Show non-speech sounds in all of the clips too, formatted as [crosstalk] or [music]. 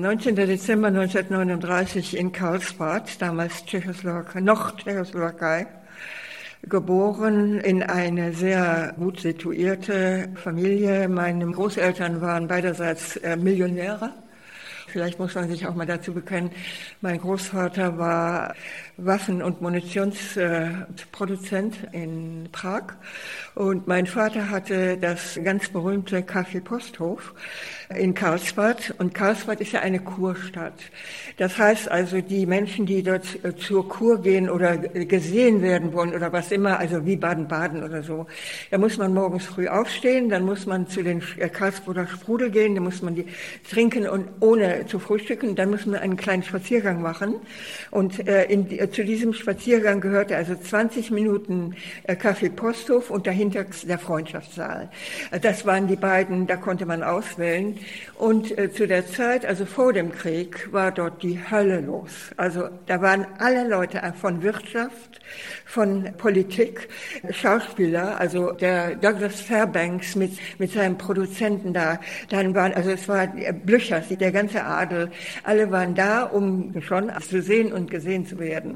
19. Dezember 1939 in Karlsbad, damals Tschechoslowakei, noch Tschechoslowakei, geboren in eine sehr gut situierte Familie. Meine Großeltern waren beiderseits äh, Millionäre. Vielleicht muss man sich auch mal dazu bekennen, mein Großvater war Waffen- und Munitionsproduzent in Prag. Und mein Vater hatte das ganz berühmte Café Posthof in Karlsbad. Und Karlsbad ist ja eine Kurstadt. Das heißt also, die Menschen, die dort äh, zur Kur gehen oder gesehen werden wollen oder was immer, also wie Baden-Baden oder so, da muss man morgens früh aufstehen, dann muss man zu den äh, Karlsbader Sprudel gehen, dann muss man die trinken und ohne zu frühstücken, dann muss man einen kleinen Spaziergang machen. Und äh, in, zu diesem Spaziergang gehörte also 20 Minuten Kaffee Posthof und dahinter der Freundschaftssaal. Das waren die beiden, da konnte man auswählen. Und zu der Zeit, also vor dem Krieg, war dort die Hölle los. Also da waren alle Leute von Wirtschaft, von Politik, Schauspieler, also der Douglas Fairbanks mit, mit seinem Produzenten da, dann waren, also es war Blücher, der ganze Adel, alle waren da, um schon zu sehen und gesehen zu werden.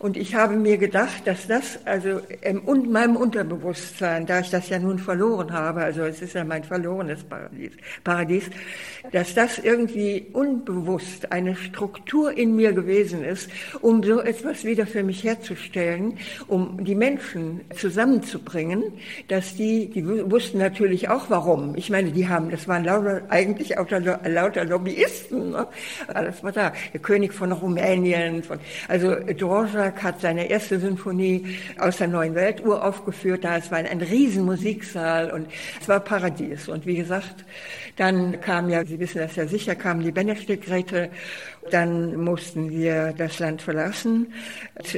Und ich habe mir gedacht, dass das also in meinem Unterbewusstsein, da ich das ja nun verloren habe, also es ist ja mein verlorenes Paradies, Paradies, dass das irgendwie unbewusst eine Struktur in mir gewesen ist, um so etwas wieder für mich herzustellen, um die Menschen zusammenzubringen, dass die, die wussten natürlich auch warum. Ich meine, die haben, das waren lauter, eigentlich lauter, lauter Lobbyisten, ne? alles war da. Der König von Rumänien, von, also Dvorak Dvorak hat seine erste Sinfonie aus der Neuen Welt uraufgeführt. Da es war ein riesen Musiksaal und es war Paradies. Und wie gesagt, dann kam ja, Sie wissen das ja sicher, kamen die Benedikträte dann mussten wir das Land verlassen.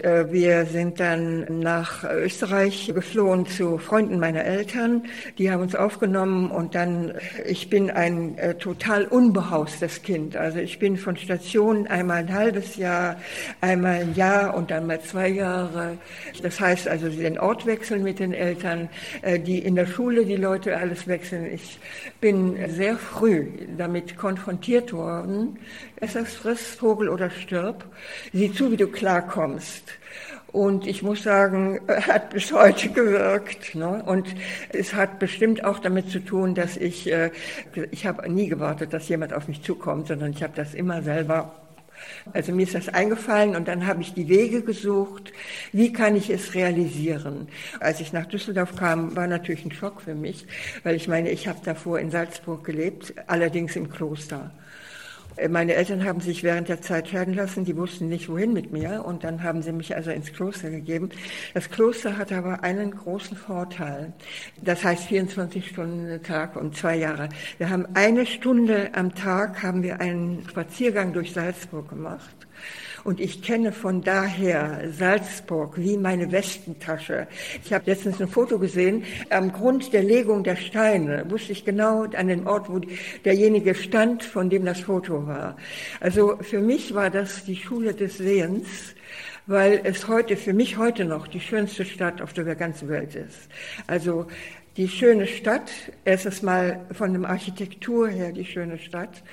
Äh, wir sind dann nach Österreich geflohen zu Freunden meiner Eltern. Die haben uns aufgenommen und dann, ich bin ein äh, total unbehaustes Kind. Also ich bin von Station einmal ein halbes Jahr, einmal ein Jahr und dann mal zwei Jahre. Das heißt also, den Ort wechseln mit den Eltern, äh, die in der Schule die Leute alles wechseln. Ich bin sehr früh damit konfrontiert worden. Es ist friss, Vogel oder stirb. Sieh zu, wie du klarkommst. Und ich muss sagen, [laughs] hat bis heute gewirkt. Ne? Und es hat bestimmt auch damit zu tun, dass ich, äh, ich habe nie gewartet, dass jemand auf mich zukommt, sondern ich habe das immer selber also mir ist das eingefallen und dann habe ich die Wege gesucht, wie kann ich es realisieren. Als ich nach Düsseldorf kam, war natürlich ein Schock für mich, weil ich meine, ich habe davor in Salzburg gelebt, allerdings im Kloster. Meine Eltern haben sich während der Zeit scheiden lassen, die wussten nicht, wohin mit mir und dann haben sie mich also ins Kloster gegeben. Das Kloster hat aber einen großen Vorteil. Das heißt 24 Stunden Tag und zwei Jahre. Wir haben eine Stunde am Tag haben wir einen Spaziergang durch Salzburg gemacht. Und ich kenne von daher Salzburg wie meine Westentasche. Ich habe letztens ein Foto gesehen. Am Grund der Legung der Steine wusste ich genau an den Ort, wo derjenige stand, von dem das Foto war. Also für mich war das die Schule des Sehens weil es heute, für mich heute noch die schönste Stadt auf der ganzen Welt ist. Also die schöne Stadt, erstes Mal von der Architektur her die schöne Stadt.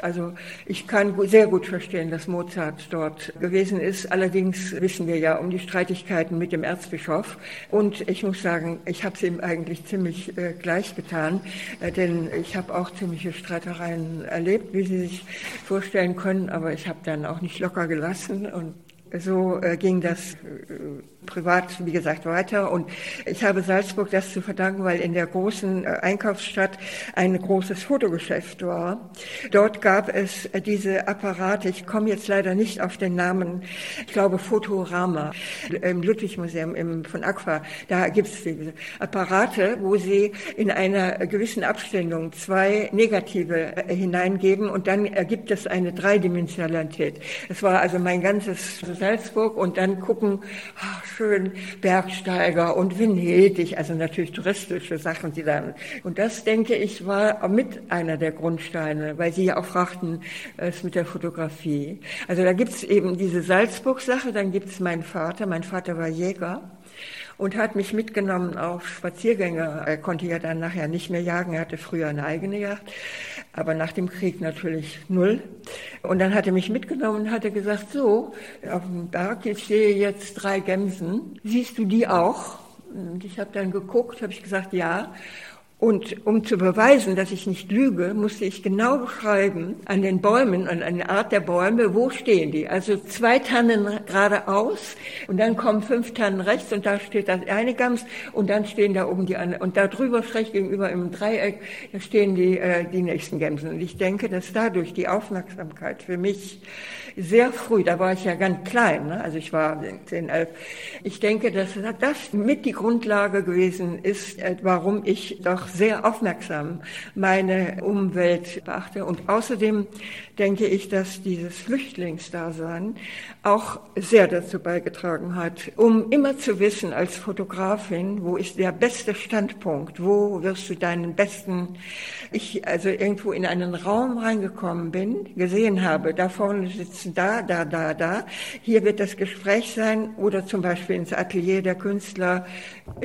Also ich kann sehr gut verstehen, dass Mozart dort gewesen ist. Allerdings wissen wir ja um die Streitigkeiten mit dem Erzbischof. Und ich muss sagen, ich habe es ihm eigentlich ziemlich äh, gleich getan, äh, denn ich habe auch ziemliche Streitereien erlebt, wie Sie sich vorstellen können. Aber ich habe dann auch nicht locker gelassen und so äh, ging das äh, privat, wie gesagt, weiter. Und ich habe Salzburg das zu verdanken, weil in der großen äh, Einkaufsstadt ein großes Fotogeschäft war. Dort gab es äh, diese Apparate, ich komme jetzt leider nicht auf den Namen, ich glaube Fotorama im Ludwig-Museum von Aqua. Da gibt es diese Apparate, wo sie in einer gewissen Abstellung zwei Negative äh, hineingeben und dann ergibt es eine Dreidimensionalität. Es war also mein ganzes Salzburg und dann gucken, ach, schön Bergsteiger und Venedig, also natürlich touristische Sachen, die dann. Und das, denke ich, war mit einer der Grundsteine, weil Sie ja auch fragten, es mit der Fotografie. Also da gibt's eben diese Salzburg-Sache, dann gibt's meinen Vater. Mein Vater war Jäger. Und hat mich mitgenommen auf Spaziergänge. Er konnte ja dann nachher nicht mehr jagen, er hatte früher eine eigene Jagd, aber nach dem Krieg natürlich null. Und dann hat er mich mitgenommen und hatte gesagt, so, auf dem Berg, ich sehe jetzt drei Gämsen, siehst du die auch? Und ich habe dann geguckt, habe ich gesagt, ja. Und um zu beweisen, dass ich nicht lüge, musste ich genau beschreiben an den Bäumen, an einer Art der Bäume, wo stehen die. Also zwei Tannen geradeaus und dann kommen fünf Tannen rechts und da steht das eine Gams und dann stehen da oben die anderen. Und da drüber schräg gegenüber im Dreieck, da stehen die, äh, die nächsten Gämsen. Und ich denke, dass dadurch die Aufmerksamkeit für mich sehr früh, da war ich ja ganz klein, ne? also ich war 10, 11, ich denke, dass das mit die Grundlage gewesen ist, äh, warum ich doch sehr aufmerksam meine Umwelt beachte. Und außerdem denke ich, dass dieses Flüchtlingsdasein auch sehr dazu beigetragen hat, um immer zu wissen als Fotografin, wo ist der beste Standpunkt, wo wirst du deinen besten, ich also irgendwo in einen Raum reingekommen bin, gesehen habe, da vorne sitzen da, da, da, da, hier wird das Gespräch sein oder zum Beispiel ins Atelier der Künstler,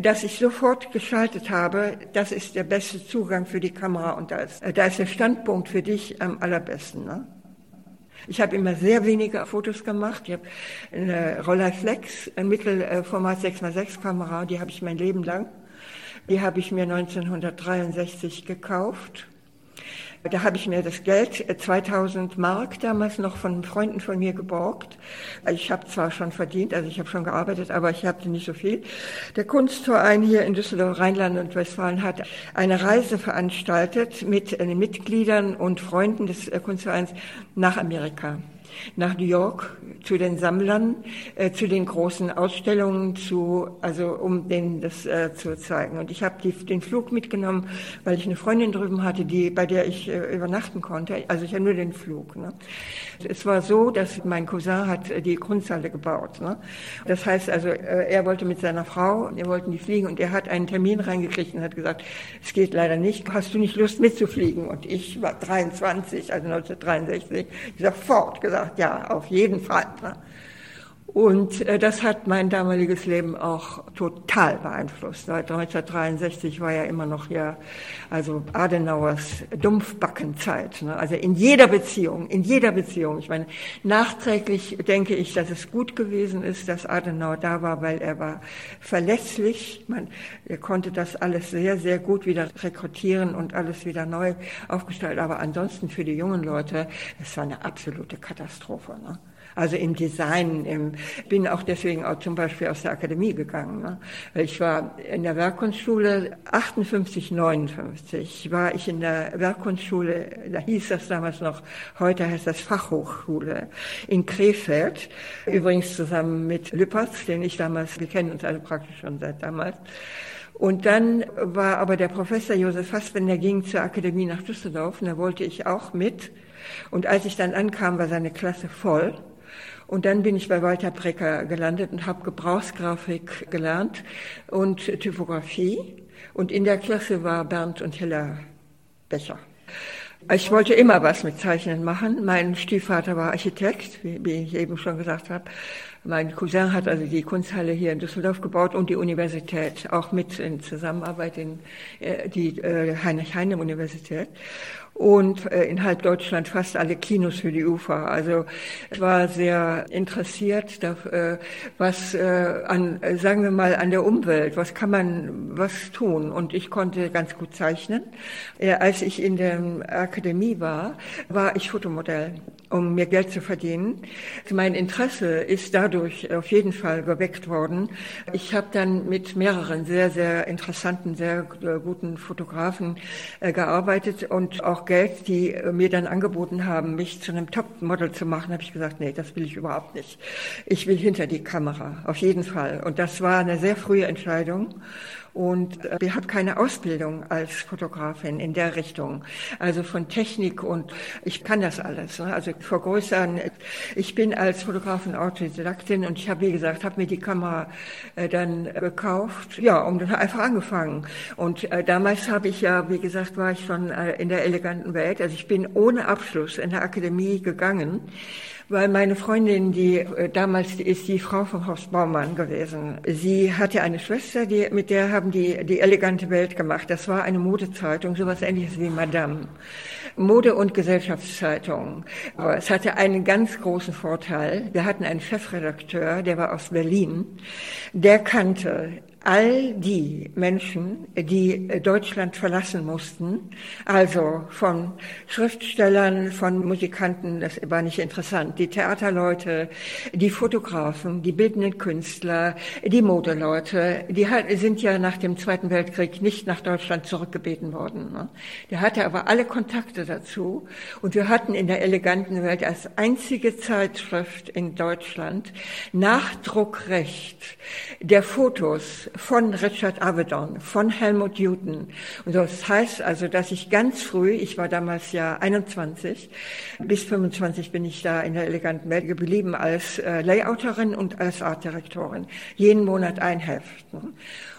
dass ich sofort geschaltet habe, das ist der beste Zugang für die Kamera und da ist, da ist der Standpunkt für dich am allerbesten. Ne? Ich habe immer sehr wenige Fotos gemacht. Ich habe eine Rolleiflex, ein Mittelformat 6x6 Kamera, die habe ich mein Leben lang. Die habe ich mir 1963 gekauft da habe ich mir das Geld, 2000 äh, Mark damals noch von Freunden von mir geborgt. Ich habe zwar schon verdient, also ich habe schon gearbeitet, aber ich hatte nicht so viel. Der Kunstverein hier in Düsseldorf, Rheinland und Westfalen hat eine Reise veranstaltet mit den Mitgliedern und Freunden des äh, Kunstvereins nach Amerika nach New York zu den Sammlern, äh, zu den großen Ausstellungen, zu, also um denen das äh, zu zeigen. Und ich habe den Flug mitgenommen, weil ich eine Freundin drüben hatte, die bei der ich äh, übernachten konnte. Also ich habe nur den Flug. Ne? Es war so, dass mein Cousin hat die Grundhalle gebaut. Ne? Das heißt also, äh, er wollte mit seiner Frau, wir wollten die fliegen und er hat einen Termin reingekriegt und hat gesagt, es geht leider nicht, hast du nicht Lust mitzufliegen? Und ich war 23, also 1963, ich sofort gesagt, ja, auf jeden Fall. Und äh, das hat mein damaliges Leben auch total beeinflusst. Seit 1963 war ja immer noch ja, also Adenauers Dumpfbackenzeit. Ne? Also in jeder Beziehung, in jeder Beziehung. Ich meine, nachträglich denke ich, dass es gut gewesen ist, dass Adenauer da war, weil er war verlässlich. Man, er konnte das alles sehr, sehr gut wieder rekrutieren und alles wieder neu aufgestellt. Aber ansonsten für die jungen Leute, es war eine absolute Katastrophe. Ne? Also im Design. Im, bin auch deswegen auch zum Beispiel aus der Akademie gegangen. Ne? Ich war in der Werkkunstschule 58, 59 war ich in der Werkkunstschule, da hieß das damals noch, heute heißt das Fachhochschule in Krefeld, übrigens zusammen mit Lüpertz, den ich damals, wir kennen uns alle praktisch schon seit damals. Und dann war aber der Professor Josef Fassbender ging zur Akademie nach Düsseldorf und da wollte ich auch mit. Und als ich dann ankam, war seine Klasse voll. Und dann bin ich bei Walter Brecker gelandet und habe Gebrauchsgrafik gelernt und Typografie. Und in der Klasse war Bernd und Hilla Becher. Ich wollte immer was mit Zeichnen machen. Mein Stiefvater war Architekt, wie ich eben schon gesagt habe. Mein Cousin hat also die Kunsthalle hier in Düsseldorf gebaut und die Universität, auch mit in Zusammenarbeit in äh, die äh, Heinrich-Heine-Universität und äh, in halb Deutschland fast alle Kinos für die UFA. Also ich war sehr interessiert, äh, was äh, an, sagen wir mal, an der Umwelt, was kann man was tun. Und ich konnte ganz gut zeichnen. Als ich in der Akademie war, war ich Fotomodell, um mir Geld zu verdienen. Mein Interesse ist dadurch auf jeden Fall geweckt worden. Ich habe dann mit mehreren sehr, sehr interessanten, sehr guten Fotografen gearbeitet und auch Geld, die äh, mir dann angeboten haben, mich zu einem Topmodel zu machen, habe ich gesagt, nee, das will ich überhaupt nicht. Ich will hinter die Kamera, auf jeden Fall. Und das war eine sehr frühe Entscheidung. Und äh, habe keine Ausbildung als Fotografin in der Richtung. Also von Technik und ich kann das alles. Ne? Also vergrößern. Ich bin als Fotografin Autodidaktin und ich habe, wie gesagt, habe mir die Kamera äh, dann gekauft, ja, und dann einfach angefangen. Und äh, damals habe ich ja, wie gesagt, war ich schon äh, in der eleganten Welt. Also ich bin ohne Abschluss in der Akademie gegangen weil meine Freundin, die äh, damals ist die Frau von Horst Baumann gewesen. Sie hatte eine Schwester, die, mit der haben die die elegante Welt gemacht. Das war eine Modezeitung, sowas ähnliches wie Madame. Mode- und Gesellschaftszeitung. Aber es hatte einen ganz großen Vorteil. Wir hatten einen Chefredakteur, der war aus Berlin. Der kannte all die Menschen, die Deutschland verlassen mussten, also von Schriftstellern, von Musikanten, das war nicht interessant, die Theaterleute, die Fotografen, die bildenden Künstler, die Modeleute, die sind ja nach dem Zweiten Weltkrieg nicht nach Deutschland zurückgebeten worden. Ne? Der hatte aber alle Kontakte dazu und wir hatten in der eleganten Welt als einzige Zeitschrift in Deutschland Nachdruckrecht der Fotos von Richard Avedon, von Helmut Newton. Und das heißt also, dass ich ganz früh, ich war damals ja 21, bis 25 bin ich da in der eleganten Welt geblieben als äh, Layouterin und als Artdirektorin. Jeden Monat ein Heft.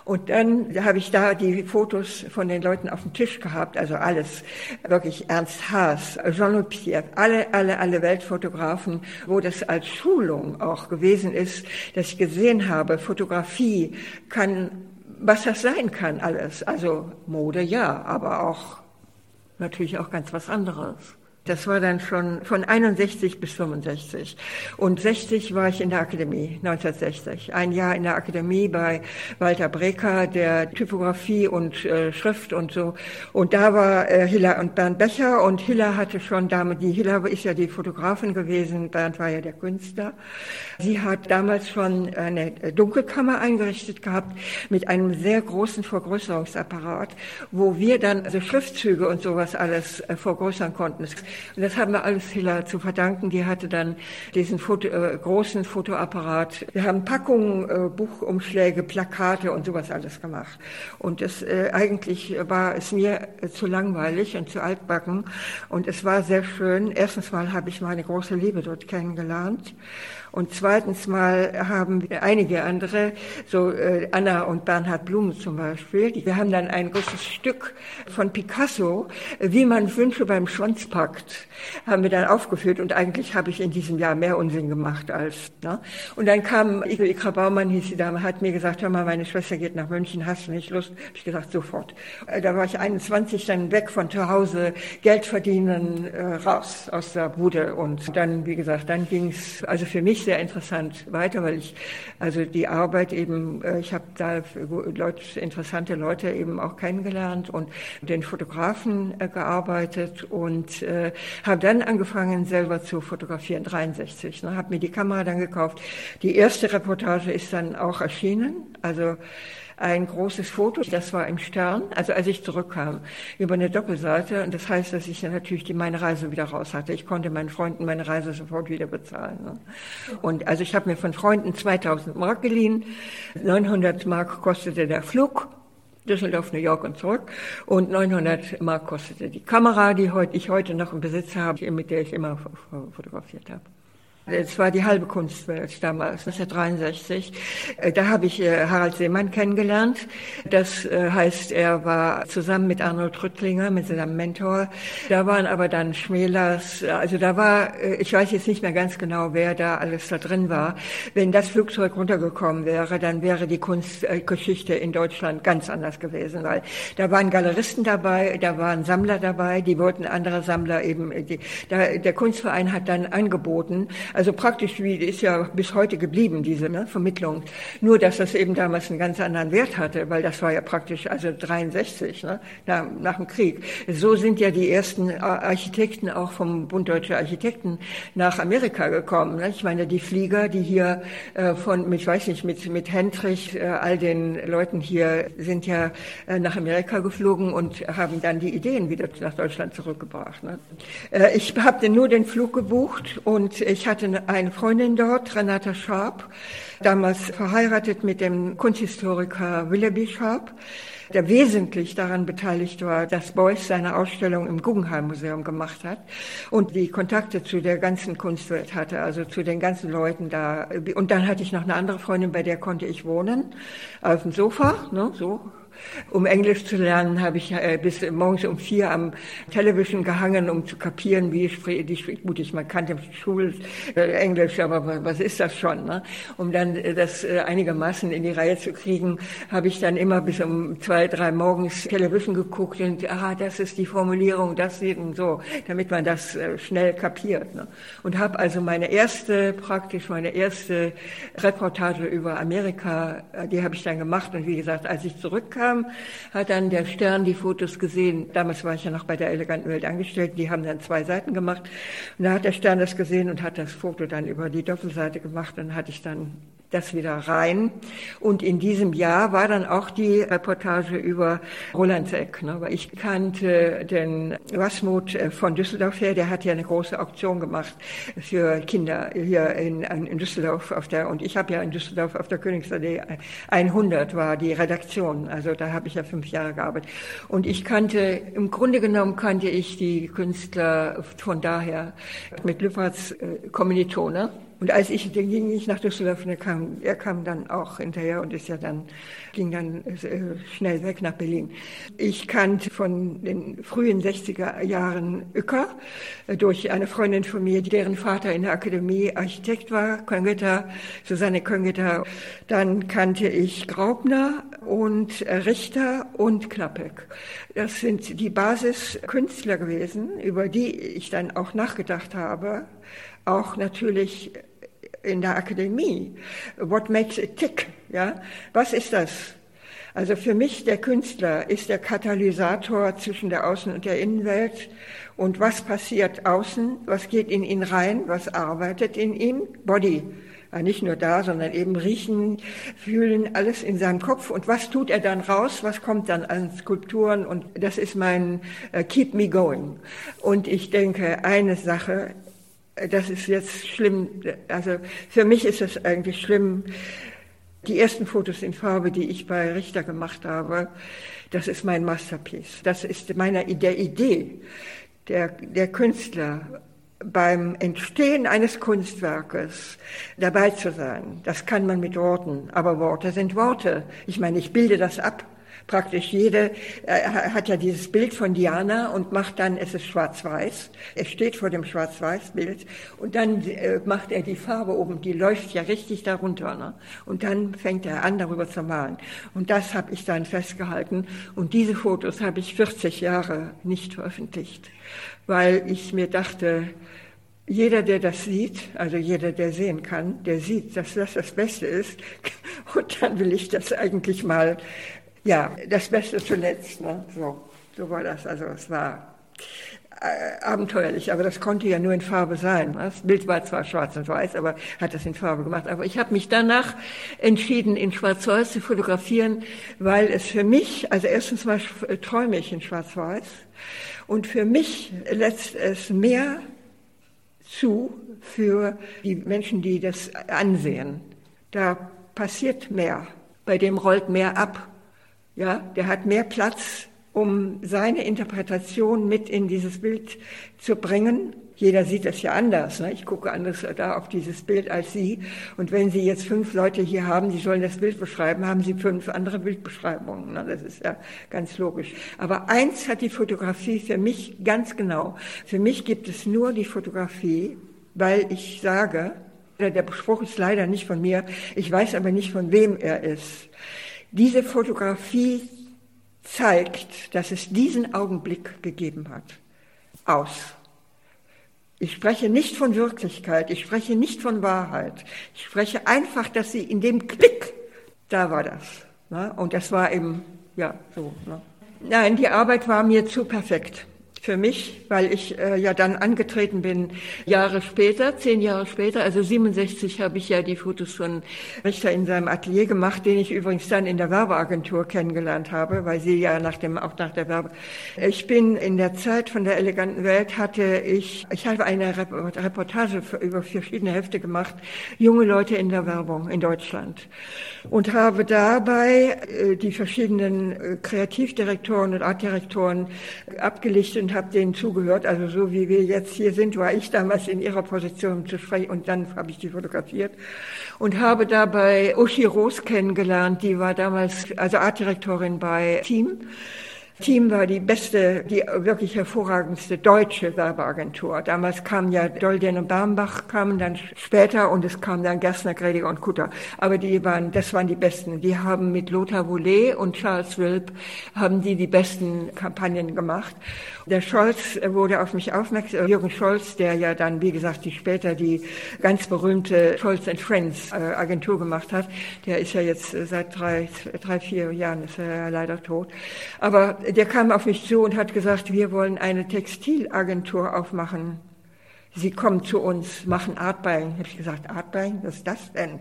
Und dann habe ich da die Fotos von den Leuten auf dem Tisch gehabt, also alles, wirklich Ernst Haas, Jean-Luc Pierre, alle, alle, alle Weltfotografen, wo das als Schulung auch gewesen ist, dass ich gesehen habe, Fotografie kann, was das sein kann alles. Also Mode ja, aber auch natürlich auch ganz was anderes. Das war dann schon von 61 bis 65. Und 60 war ich in der Akademie, 1960. Ein Jahr in der Akademie bei Walter Breker, der Typografie und äh, Schrift und so. Und da war äh, Hiller und Bernd Becher und Hiller hatte schon damals, die Hiller ist ja die Fotografin gewesen, Bernd war ja der Künstler. Sie hat damals schon eine Dunkelkammer eingerichtet gehabt mit einem sehr großen Vergrößerungsapparat, wo wir dann also Schriftzüge und sowas alles äh, vergrößern konnten. Und das haben wir alles Hiller zu verdanken. Die hatte dann diesen Foto, äh, großen Fotoapparat. Wir haben Packungen, äh, Buchumschläge, Plakate und sowas alles gemacht. Und das äh, eigentlich war es mir äh, zu langweilig und zu altbacken. Und es war sehr schön. Erstens mal habe ich meine große Liebe dort kennengelernt. Und zweitens mal haben einige andere, so äh, Anna und Bernhard Blum zum Beispiel, wir haben dann ein großes Stück von Picasso, wie man Wünsche beim Schwanz packt, haben wir dann aufgeführt und eigentlich habe ich in diesem Jahr mehr Unsinn gemacht als. Ne? Und dann kam Ikra Baumann, hieß die Dame, hat mir gesagt, hör mal, meine Schwester geht nach München, hast du nicht Lust? Hab ich gesagt, sofort. Äh, da war ich 21, dann weg von zu Hause, Geld verdienen, äh, raus aus der Bude und dann, wie gesagt, dann ging's also für mich sehr interessant weiter, weil ich also die Arbeit eben, äh, ich habe da Leute, interessante Leute eben auch kennengelernt und den Fotografen äh, gearbeitet und äh, habe dann angefangen selber zu fotografieren, 63. Ne, habe mir die Kamera dann gekauft. Die erste Reportage ist dann auch erschienen, also ein großes Foto, das war im Stern, also als ich zurückkam, über eine Doppelseite. Und das heißt, dass ich natürlich die, meine Reise wieder raus hatte. Ich konnte meinen Freunden meine Reise sofort wieder bezahlen. Ne? Und also ich habe mir von Freunden 2000 Mark geliehen. 900 Mark kostete der Flug. Düsseldorf, New York und zurück. Und 900 Mark kostete die Kamera, die ich heute noch im Besitz habe, mit der ich immer fotografiert habe. Es war die halbe Kunstwelt damals, 1963. Äh, da habe ich äh, Harald Seemann kennengelernt. Das äh, heißt, er war zusammen mit Arnold Rüttlinger, mit seinem Mentor. Da waren aber dann Schmälers, also da war, ich weiß jetzt nicht mehr ganz genau, wer da alles da drin war. Wenn das Flugzeug runtergekommen wäre, dann wäre die Kunstgeschichte in Deutschland ganz anders gewesen, weil da waren Galeristen dabei, da waren Sammler dabei, die wollten andere Sammler eben, die, da, der Kunstverein hat dann angeboten, also praktisch wie ist ja bis heute geblieben, diese ne, Vermittlung. Nur, dass das eben damals einen ganz anderen Wert hatte, weil das war ja praktisch, also 63, ne, nach, nach dem Krieg. So sind ja die ersten Architekten auch vom Bund Deutscher Architekten nach Amerika gekommen. Ne? Ich meine, die Flieger, die hier äh, von, ich weiß nicht, mit, mit Hendrich, äh, all den Leuten hier sind ja äh, nach Amerika geflogen und haben dann die Ideen wieder nach Deutschland zurückgebracht. Ne? Äh, ich habe nur den Flug gebucht und ich hatte eine Freundin dort, Renata Sharp, damals verheiratet mit dem Kunsthistoriker Willoughby Sharp der wesentlich daran beteiligt war, dass Beuys seine Ausstellung im Guggenheim Museum gemacht hat und die Kontakte zu der ganzen Kunstwelt hatte, also zu den ganzen Leuten da. Und dann hatte ich noch eine andere Freundin, bei der konnte ich wohnen, auf dem Sofa, ne, so um Englisch zu lernen, habe ich äh, bis morgens um vier am Television gehangen, um zu kapieren, wie ich die. Gut, ich man kannte Schul äh, Englisch, aber was ist das schon? Ne? Um dann äh, das äh, einigermaßen in die Reihe zu kriegen, habe ich dann immer bis um zwei, drei morgens Television geguckt und ah, das ist die Formulierung, das sieht und so, damit man das äh, schnell kapiert. Ne? Und habe also meine erste, praktisch meine erste Reportage über Amerika, die habe ich dann gemacht und wie gesagt, als ich zurückkam kam, hat dann der Stern die Fotos gesehen. Damals war ich ja noch bei der Eleganten Welt angestellt. Die haben dann zwei Seiten gemacht. Und da hat der Stern das gesehen und hat das Foto dann über die Doppelseite gemacht. Und hatte ich dann das wieder rein. Und in diesem Jahr war dann auch die Reportage über Roland Seck. Ne? Weil ich kannte den Wasmut äh, von Düsseldorf her, der hat ja eine große Auktion gemacht für Kinder hier in, in Düsseldorf auf der, und ich habe ja in Düsseldorf auf der Königsallee 100 war die Redaktion. Also da habe ich ja fünf Jahre gearbeitet. Und ich kannte, im Grunde genommen kannte ich die Künstler von daher mit Lüpperts äh, Kommilitone. Und als ich, dann ging ich nach Düsseldorf und er kam, er kam dann auch hinterher und ist ja dann, ging dann äh, schnell weg nach Berlin. Ich kannte von den frühen 60er Jahren Uecker äh, durch eine Freundin von mir, deren Vater in der Akademie Architekt war, Köngeter, Susanne Köngeter. Dann kannte ich Graubner und Richter und Knappek. Das sind die Basiskünstler gewesen, über die ich dann auch nachgedacht habe auch natürlich in der Akademie. What makes it tick? Ja, was ist das? Also für mich der Künstler ist der Katalysator zwischen der Außen- und der Innenwelt. Und was passiert außen? Was geht in ihn rein? Was arbeitet in ihm? Body. Ja, nicht nur da, sondern eben riechen, fühlen, alles in seinem Kopf. Und was tut er dann raus? Was kommt dann an Skulpturen? Und das ist mein uh, Keep Me Going. Und ich denke, eine Sache das ist jetzt schlimm. Also für mich ist es eigentlich schlimm. Die ersten Fotos in Farbe, die ich bei Richter gemacht habe, das ist mein Masterpiece. Das ist meiner der Idee der, der Künstler beim Entstehen eines Kunstwerkes dabei zu sein. Das kann man mit Worten, aber Worte sind Worte. Ich meine, ich bilde das ab praktisch jede äh, hat ja dieses Bild von Diana und macht dann, es ist schwarz-weiß, er steht vor dem schwarz-weiß-Bild und dann äh, macht er die Farbe oben, die läuft ja richtig darunter. Ne? Und dann fängt er an, darüber zu malen. Und das habe ich dann festgehalten und diese Fotos habe ich 40 Jahre nicht veröffentlicht, weil ich mir dachte, jeder, der das sieht, also jeder, der sehen kann, der sieht, dass das das Beste ist. [laughs] Und dann will ich das eigentlich mal ja, das Beste zuletzt. Ne? So, so war das. Also es war äh, abenteuerlich, aber das konnte ja nur in Farbe sein. Das Bild war zwar schwarz und weiß, aber hat das in Farbe gemacht. Aber ich habe mich danach entschieden, in Schwarz-Weiß zu fotografieren, weil es für mich, also erstens mal träume ich in Schwarz-Weiß und für mich lässt es mehr zu für die Menschen, die das ansehen. Da passiert mehr, bei dem rollt mehr ab. Ja, der hat mehr Platz, um seine Interpretation mit in dieses Bild zu bringen. Jeder sieht das ja anders. Ne? Ich gucke anders da auf dieses Bild als Sie. Und wenn Sie jetzt fünf Leute hier haben, die sollen das Bild beschreiben, haben Sie fünf andere Bildbeschreibungen. Ne? Das ist ja ganz logisch. Aber eins hat die Fotografie für mich ganz genau. Für mich gibt es nur die Fotografie, weil ich sage, der Spruch ist leider nicht von mir, ich weiß aber nicht, von wem er ist. Diese Fotografie zeigt, dass es diesen Augenblick gegeben hat. Aus. Ich spreche nicht von Wirklichkeit, ich spreche nicht von Wahrheit. Ich spreche einfach, dass sie in dem Klick, da war das. Ne? Und das war eben, ja, so. Ne? Nein, die Arbeit war mir zu perfekt. Für mich, weil ich äh, ja dann angetreten bin, Jahre später, zehn Jahre später, also 67 habe ich ja die Fotos von Richter in seinem Atelier gemacht, den ich übrigens dann in der Werbeagentur kennengelernt habe, weil sie ja nach dem, auch nach der Werbe. Ich bin in der Zeit von der eleganten Welt hatte ich, ich habe eine Reportage über verschiedene Hefte gemacht, junge Leute in der Werbung in Deutschland und habe dabei äh, die verschiedenen äh, Kreativdirektoren und Artdirektoren abgelichtet und habe denen zugehört. Also so wie wir jetzt hier sind, war ich damals in ihrer Position zu sprechen und dann habe ich die fotografiert und habe dabei Uschi Roos kennengelernt, die war damals also Artdirektorin bei Team Team war die beste, die wirklich hervorragendste deutsche Werbeagentur. Damals kamen ja Dolden und Barmbach kamen dann später und es kamen dann Gerstner, Grediger und Kutter. Aber die waren, das waren die besten. Die haben mit Lothar Woulet und Charles Wilp haben die die besten Kampagnen gemacht. Der Scholz wurde auf mich aufmerksam, Jürgen Scholz, der ja dann, wie gesagt, die später die ganz berühmte Scholz and Friends äh, Agentur gemacht hat. Der ist ja jetzt seit drei, drei, vier Jahren ist er leider tot. Aber der kam auf mich zu und hat gesagt, wir wollen eine Textilagentur aufmachen. Sie kommen zu uns, machen Artbuying. Habe ich gesagt, Artbuying, was ist das denn?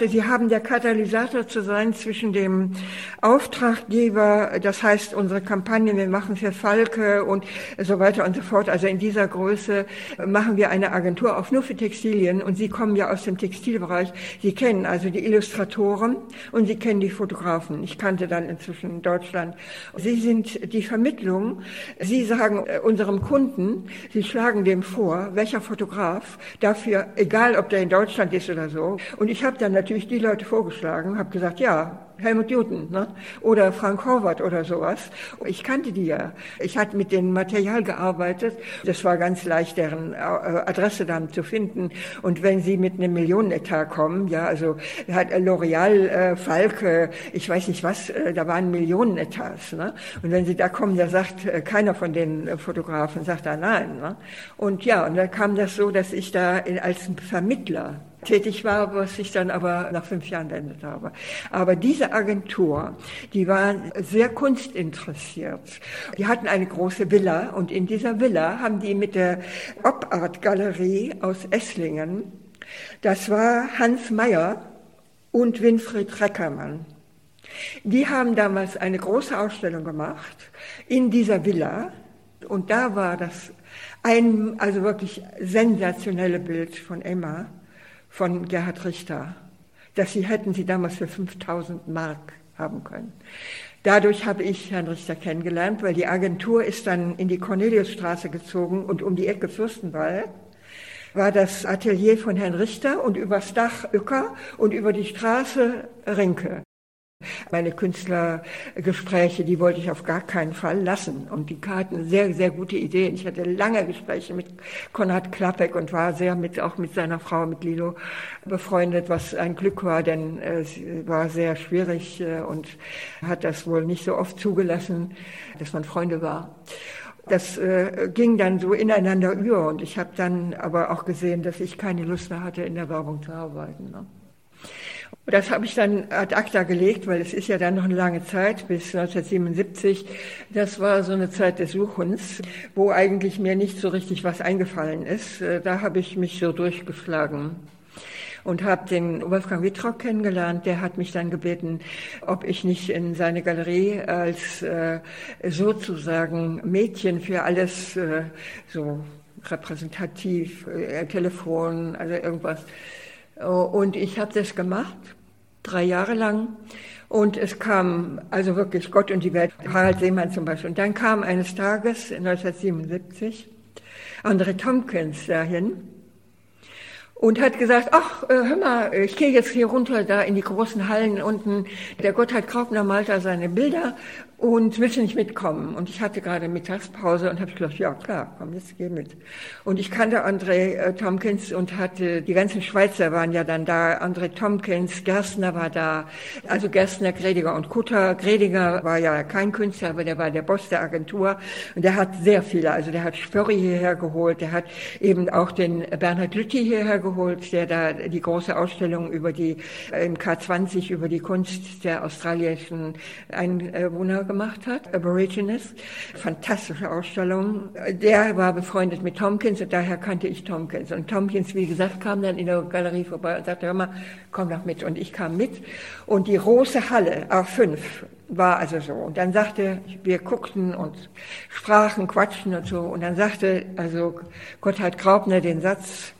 Sie haben der Katalysator zu sein zwischen dem Auftraggeber, das heißt unsere Kampagne, wir machen für Falke und so weiter und so fort. Also in dieser Größe machen wir eine Agentur auf nur für Textilien und Sie kommen ja aus dem Textilbereich. Sie kennen also die Illustratoren und Sie kennen die Fotografen. Ich kannte dann inzwischen Deutschland. Sie sind die Vermittlung. Sie sagen äh, unserem Kunden, Sie schlagen dem vor, welcher Fotograf dafür, egal ob der in Deutschland ist oder so. Und ich habe dann natürlich die Leute vorgeschlagen, habe gesagt, ja, Helmut Newton ne? oder Frank Horvath oder sowas. Ich kannte die ja. Ich hatte mit dem Material gearbeitet. Das war ganz leicht, deren äh, Adresse dann zu finden. Und wenn Sie mit einem Millionenetat kommen, ja, also hat L'Oreal, äh, Falke, ich weiß nicht was, äh, da waren Millionenetats. Ne? Und wenn Sie da kommen, da sagt äh, keiner von den Fotografen, sagt da nein. Ne? Und ja, und dann kam das so, dass ich da als Vermittler tätig war, was ich dann aber nach fünf Jahren beendet habe. Aber diese Agentur, die war sehr kunstinteressiert. Die hatten eine große Villa und in dieser Villa haben die mit der Op-Art Galerie aus Esslingen, das war Hans Meyer und Winfried Reckermann. Die haben damals eine große Ausstellung gemacht in dieser Villa und da war das ein also wirklich sensationelle Bild von Emma von Gerhard Richter, dass sie hätten sie damals für 5000 Mark haben können. Dadurch habe ich Herrn Richter kennengelernt, weil die Agentur ist dann in die Corneliusstraße gezogen und um die Ecke Fürstenwald war das Atelier von Herrn Richter und übers Dach Uecker und über die Straße Rinke. Meine Künstlergespräche, die wollte ich auf gar keinen Fall lassen. Und die hatten sehr, sehr gute Ideen. Ich hatte lange Gespräche mit Konrad Klappek und war sehr mit, auch mit seiner Frau, mit Lilo, befreundet, was ein Glück war, denn es war sehr schwierig äh, und hat das wohl nicht so oft zugelassen, dass man Freunde war. Das äh, ging dann so ineinander über und ich habe dann aber auch gesehen, dass ich keine Lust mehr hatte, in der Werbung zu arbeiten. Ne? Das habe ich dann ad acta gelegt, weil es ist ja dann noch eine lange Zeit, bis 1977. Das war so eine Zeit des Suchens, wo eigentlich mir nicht so richtig was eingefallen ist. Äh, da habe ich mich so durchgeschlagen und habe den Wolfgang Wittrock kennengelernt. Der hat mich dann gebeten, ob ich nicht in seine Galerie als äh, sozusagen Mädchen für alles äh, so repräsentativ, Telefon, also irgendwas. Und ich habe das gemacht drei Jahre lang. Und es kam also wirklich Gott und die Welt, Harald Seemann zum Beispiel. Und dann kam eines Tages 1977 André Tompkins dahin und hat gesagt, ach, äh, hör mal, ich gehe jetzt hier runter da in die großen Hallen unten. Der Gotthard Kraupner malt da seine Bilder und willst du nicht mitkommen? Und ich hatte gerade Mittagspause und habe gedacht, ja klar, komm, jetzt geh mit. Und ich kannte André äh, Tompkins und hatte, die ganzen Schweizer waren ja dann da, André Tompkins, Gerstner war da, also Gerstner, Grediger und Kutter. Grediger war ja kein Künstler, aber der war der Boss der Agentur und der hat sehr viele, also der hat Spörri hierher geholt, der hat eben auch den Bernhard Lütti hierher geholt, der da die große Ausstellung über die, äh, im K20 über die Kunst der australischen Einwohner gemacht hat, Aborigines. Fantastische Ausstellung. Der war befreundet mit Tompkins und daher kannte ich Tompkins. Und Tompkins, wie gesagt, kam dann in der Galerie vorbei und sagte, hör mal, komm doch mit. Und ich kam mit. Und die große Halle, A5, war also so. Und dann sagte, wir guckten und sprachen, quatschten und so. Und dann sagte also Gotthard Graubner den Satz,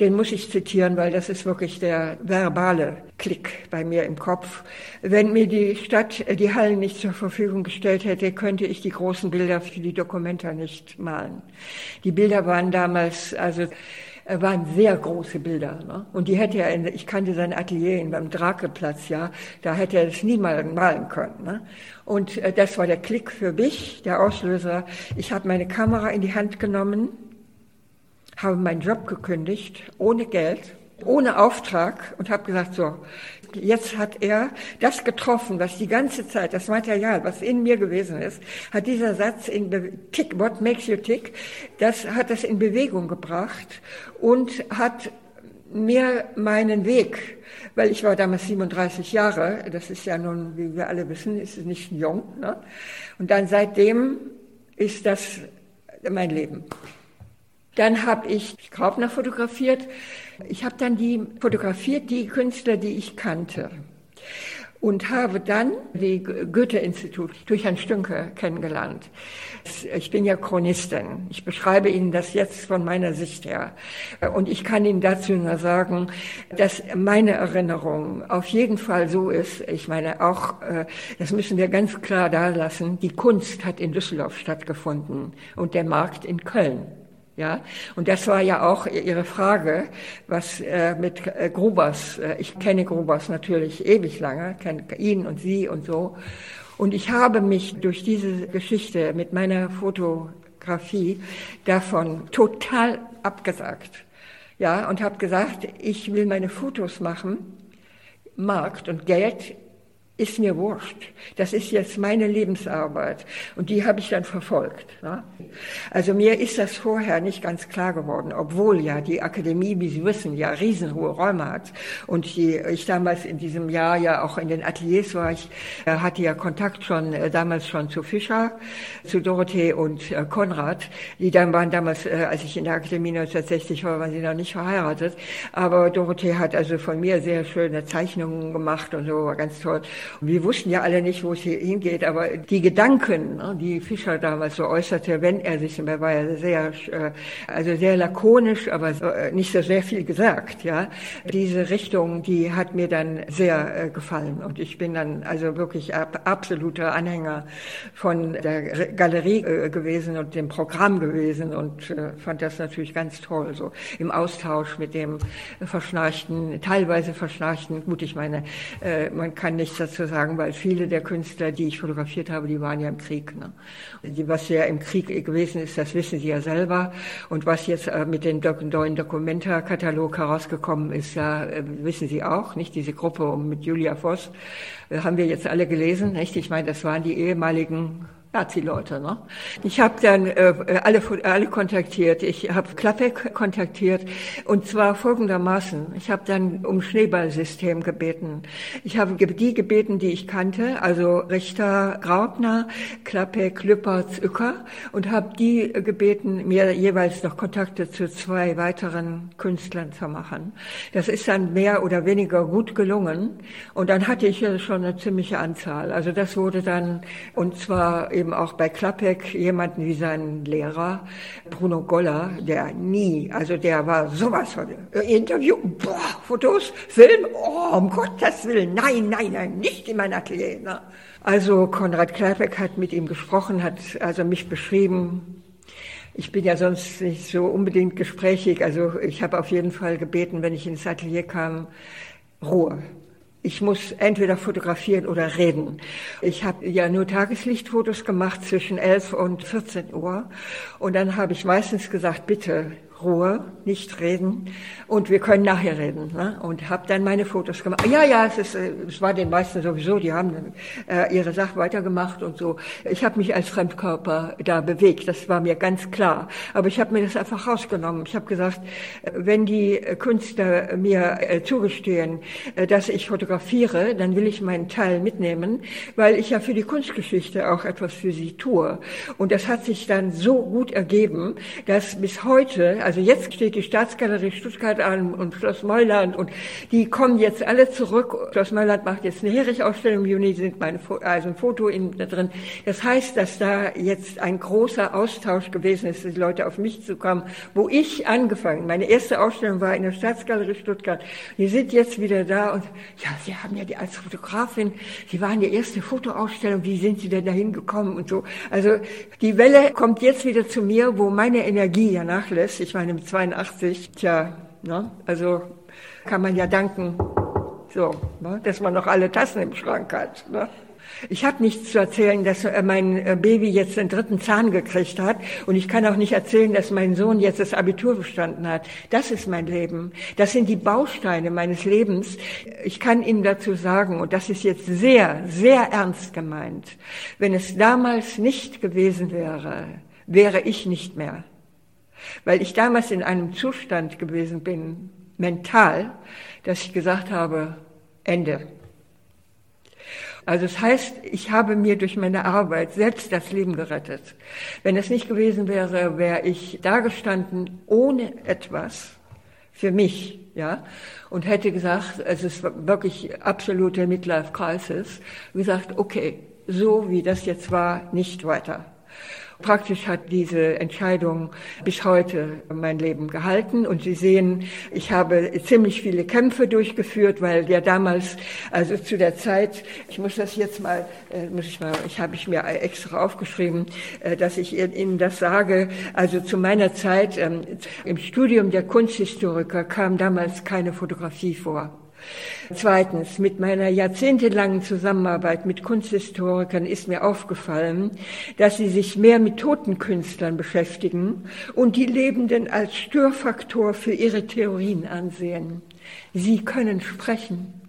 den muss ich zitieren, weil das ist wirklich der verbale Klick bei mir im Kopf. Wenn mir die Stadt die Hallen nicht zur Verfügung gestellt hätte, könnte ich die großen Bilder für die Dokumenta nicht malen. Die Bilder waren damals, also äh, waren sehr große Bilder. Ne? Und die hätte er, in, ich kannte sein Atelier in, beim Drakeplatz, ja, da hätte er das nie mal malen können. Ne? Und äh, das war der Klick für mich, der Auslöser. Ich habe meine Kamera in die Hand genommen, habe meinen Job gekündigt, ohne Geld, ohne Auftrag und habe gesagt, so, jetzt hat er das getroffen, was die ganze Zeit, das Material, was in mir gewesen ist, hat dieser Satz in Tick, what makes you tick, das hat das in Bewegung gebracht und hat mir meinen Weg, weil ich war damals 37 Jahre, das ist ja nun, wie wir alle wissen, ist nicht jung, ne? und dann seitdem ist das mein Leben. Dann habe ich Graubner fotografiert. Ich habe dann die fotografiert, die Künstler, die ich kannte. Und habe dann die Goethe-Institut durch Herrn Stünke kennengelernt. Ich bin ja Chronistin. Ich beschreibe Ihnen das jetzt von meiner Sicht her. Und ich kann Ihnen dazu nur sagen, dass meine Erinnerung auf jeden Fall so ist. Ich meine auch, äh, das müssen wir ganz klar da lassen. Die Kunst hat in Düsseldorf stattgefunden und der Markt in Köln. Ja, und das war ja auch Ihre Frage, was äh, mit äh, Grubers, äh, ich kenne Grubers natürlich ewig lange, kenne ihn und Sie und so. Und ich habe mich durch diese Geschichte mit meiner Fotografie davon total abgesagt. Ja, und habe gesagt, ich will meine Fotos machen. Markt und Geld ist mir wurscht. Das ist jetzt meine Lebensarbeit und die habe ich dann verfolgt. Ne? Also mir ist das vorher nicht ganz klar geworden, obwohl ja die Akademie, wie Sie wissen, ja riesenhohe Räume hat und die, ich damals in diesem Jahr ja auch in den Ateliers war, ich äh, hatte ja Kontakt schon äh, damals schon zu Fischer, zu Dorothee und äh, Konrad, die dann waren damals, als ich in der Akademie 1960 war, waren sie noch nicht verheiratet, aber Dorothee hat also von mir sehr schöne Zeichnungen gemacht und so, war ganz toll. Wir wussten ja alle nicht, wo es hier hingeht, aber die Gedanken, ne, die Fischer damals so äußerte, wenn er sich, er war ja sehr, äh, also sehr lakonisch, aber äh, nicht so sehr viel gesagt, ja. Diese Richtung, die hat mir dann sehr äh, gefallen und ich bin dann also wirklich absoluter Anhänger von der Galerie gewesen und dem Programm gewesen und fand das natürlich ganz toll, so im Austausch mit dem verschnarchten, teilweise verschnarchten, gut, ich meine, man kann nichts dazu dazu sagen, weil viele der Künstler, die ich fotografiert habe, die waren ja im Krieg. Ne? Was ja im Krieg gewesen ist, das wissen Sie ja selber. Und was jetzt äh, mit dem neuen Dokumenta-Katalog herausgekommen ist, ja, äh, wissen Sie auch, nicht? Diese Gruppe mit Julia Voss, äh, haben wir jetzt alle gelesen, nicht? Ich meine, das waren die ehemaligen Nazi-Leute. Ne? Ich habe dann äh, alle, alle kontaktiert. Ich habe Klappek kontaktiert und zwar folgendermaßen. Ich habe dann um Schneeballsystem gebeten. Ich habe die gebeten, die ich kannte, also Richter, Graupner, Klappek, Lüppertz, Uecker und habe die gebeten, mir jeweils noch Kontakte zu zwei weiteren Künstlern zu machen. Das ist dann mehr oder weniger gut gelungen und dann hatte ich schon eine ziemliche Anzahl. Also das wurde dann und zwar eben auch bei Klappek jemanden wie seinen Lehrer, Bruno Goller, der nie, also der war sowas von Interview, boah, Fotos, Film, oh, um Gottes Willen, nein, nein, nein, nicht in mein Atelier. Ne? Also Konrad Klappek hat mit ihm gesprochen, hat also mich beschrieben, ich bin ja sonst nicht so unbedingt gesprächig. Also ich habe auf jeden Fall gebeten, wenn ich ins Atelier kam, Ruhe ich muss entweder fotografieren oder reden. Ich habe ja nur Tageslichtfotos gemacht zwischen 11 und 14 Uhr und dann habe ich meistens gesagt, bitte Ruhe, nicht reden und wir können nachher reden. Ne? Und habe dann meine Fotos gemacht. Ja, ja, es, ist, äh, es war den meisten sowieso, die haben äh, ihre Sache weitergemacht und so. Ich habe mich als Fremdkörper da bewegt, das war mir ganz klar. Aber ich habe mir das einfach rausgenommen. Ich habe gesagt, wenn die Künstler mir äh, zugestehen, äh, dass ich fotografiere, dann will ich meinen Teil mitnehmen, weil ich ja für die Kunstgeschichte auch etwas für sie tue. Und das hat sich dann so gut ergeben, dass bis heute, also jetzt steht die Staatsgalerie Stuttgart an und Schloss Meuland und die kommen jetzt alle zurück. Schloss Meuland macht jetzt eine Hering-Ausstellung im Juni, sind meine, also ein Foto in, da drin. Das heißt, dass da jetzt ein großer Austausch gewesen ist, dass die Leute auf mich zu kommen, wo ich angefangen, meine erste Ausstellung war in der Staatsgalerie Stuttgart. Die sind jetzt wieder da und ja, Sie haben ja die als Fotografin, Sie waren die erste Fotoausstellung, wie sind Sie denn dahin gekommen und so. Also die Welle kommt jetzt wieder zu mir, wo meine Energie ja nachlässt. Ich meine mit 82, tja, ne? also kann man ja danken, so, ne? dass man noch alle Tassen im Schrank hat. Ne? Ich habe nichts zu erzählen, dass äh, mein äh, Baby jetzt den dritten Zahn gekriegt hat und ich kann auch nicht erzählen, dass mein Sohn jetzt das Abitur bestanden hat. Das ist mein Leben. Das sind die Bausteine meines Lebens. Ich kann Ihnen dazu sagen, und das ist jetzt sehr, sehr ernst gemeint, wenn es damals nicht gewesen wäre, wäre ich nicht mehr. Weil ich damals in einem Zustand gewesen bin, mental, dass ich gesagt habe, Ende. Also es das heißt, ich habe mir durch meine Arbeit selbst das Leben gerettet. Wenn es nicht gewesen wäre, wäre ich dagestanden ohne etwas für mich, ja, und hätte gesagt, es ist wirklich absolute Midlife Crisis, gesagt, okay, so wie das jetzt war, nicht weiter. Praktisch hat diese Entscheidung bis heute mein Leben gehalten. Und Sie sehen, ich habe ziemlich viele Kämpfe durchgeführt, weil ja damals, also zu der Zeit, ich muss das jetzt mal, äh, muss ich mal, ich habe ich mir extra aufgeschrieben, äh, dass ich Ihnen das sage. Also zu meiner Zeit ähm, im Studium der Kunsthistoriker kam damals keine Fotografie vor. Zweitens, mit meiner jahrzehntelangen Zusammenarbeit mit Kunsthistorikern ist mir aufgefallen, dass sie sich mehr mit toten Künstlern beschäftigen und die Lebenden als Störfaktor für ihre Theorien ansehen. Sie können sprechen.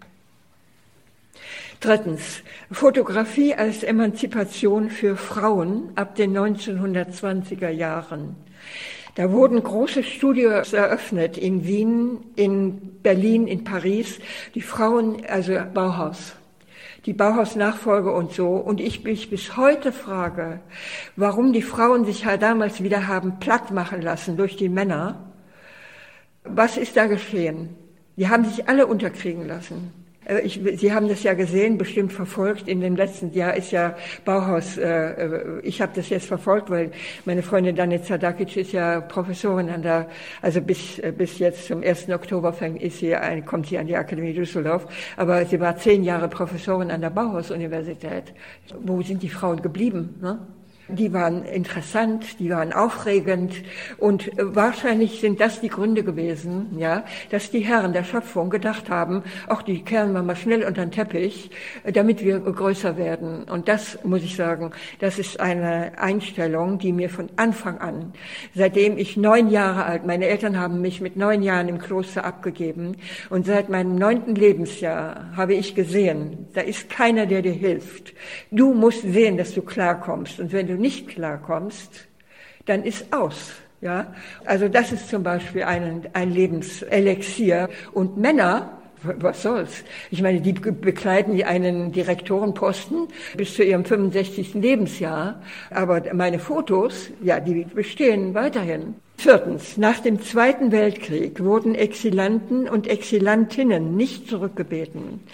Drittens, Fotografie als Emanzipation für Frauen ab den 1920er Jahren. Da wurden große Studios eröffnet in Wien, in Berlin, in Paris, die Frauen, also Bauhaus, die Bauhaus-Nachfolge und so. Und ich mich bis heute frage, warum die Frauen sich halt damals wieder haben platt machen lassen durch die Männer. Was ist da geschehen? Die haben sich alle unterkriegen lassen. Äh, ich, Sie haben das ja gesehen, bestimmt verfolgt. In dem letzten Jahr ist ja Bauhaus, äh, äh ich habe das jetzt verfolgt, weil meine Freundin Danica Dakic ist ja Professorin an der, also bis, äh, bis jetzt zum 1. Oktober fängt, ist sie, ein, kommt sie an die Akademie Düsseldorf, aber sie war zehn Jahre Professorin an der Bauhaus-Universität. Wo sind die Frauen geblieben? Ne? Die waren interessant, die waren aufregend und wahrscheinlich sind das die Gründe gewesen, ja, dass die Herren der Schöpfung gedacht haben, ach, die kehren wir mal schnell unter den Teppich, damit wir größer werden. Und das muss ich sagen, das ist eine Einstellung, die mir von Anfang an, seitdem ich neun Jahre alt, meine Eltern haben mich mit neun Jahren im Kloster abgegeben und seit meinem neunten Lebensjahr habe ich gesehen, da ist keiner, der dir hilft. Du musst sehen, dass du klarkommst. Und wenn du nicht klarkommst, dann ist aus. Ja, also das ist zum Beispiel ein, ein Lebenselixier. Und Männer, was soll's? Ich meine, die bekleiden einen Direktorenposten bis zu ihrem 65. Lebensjahr. Aber meine Fotos, ja, die bestehen weiterhin. Viertens. Nach dem Zweiten Weltkrieg wurden Exilanten und Exilantinnen nicht zurückgebeten.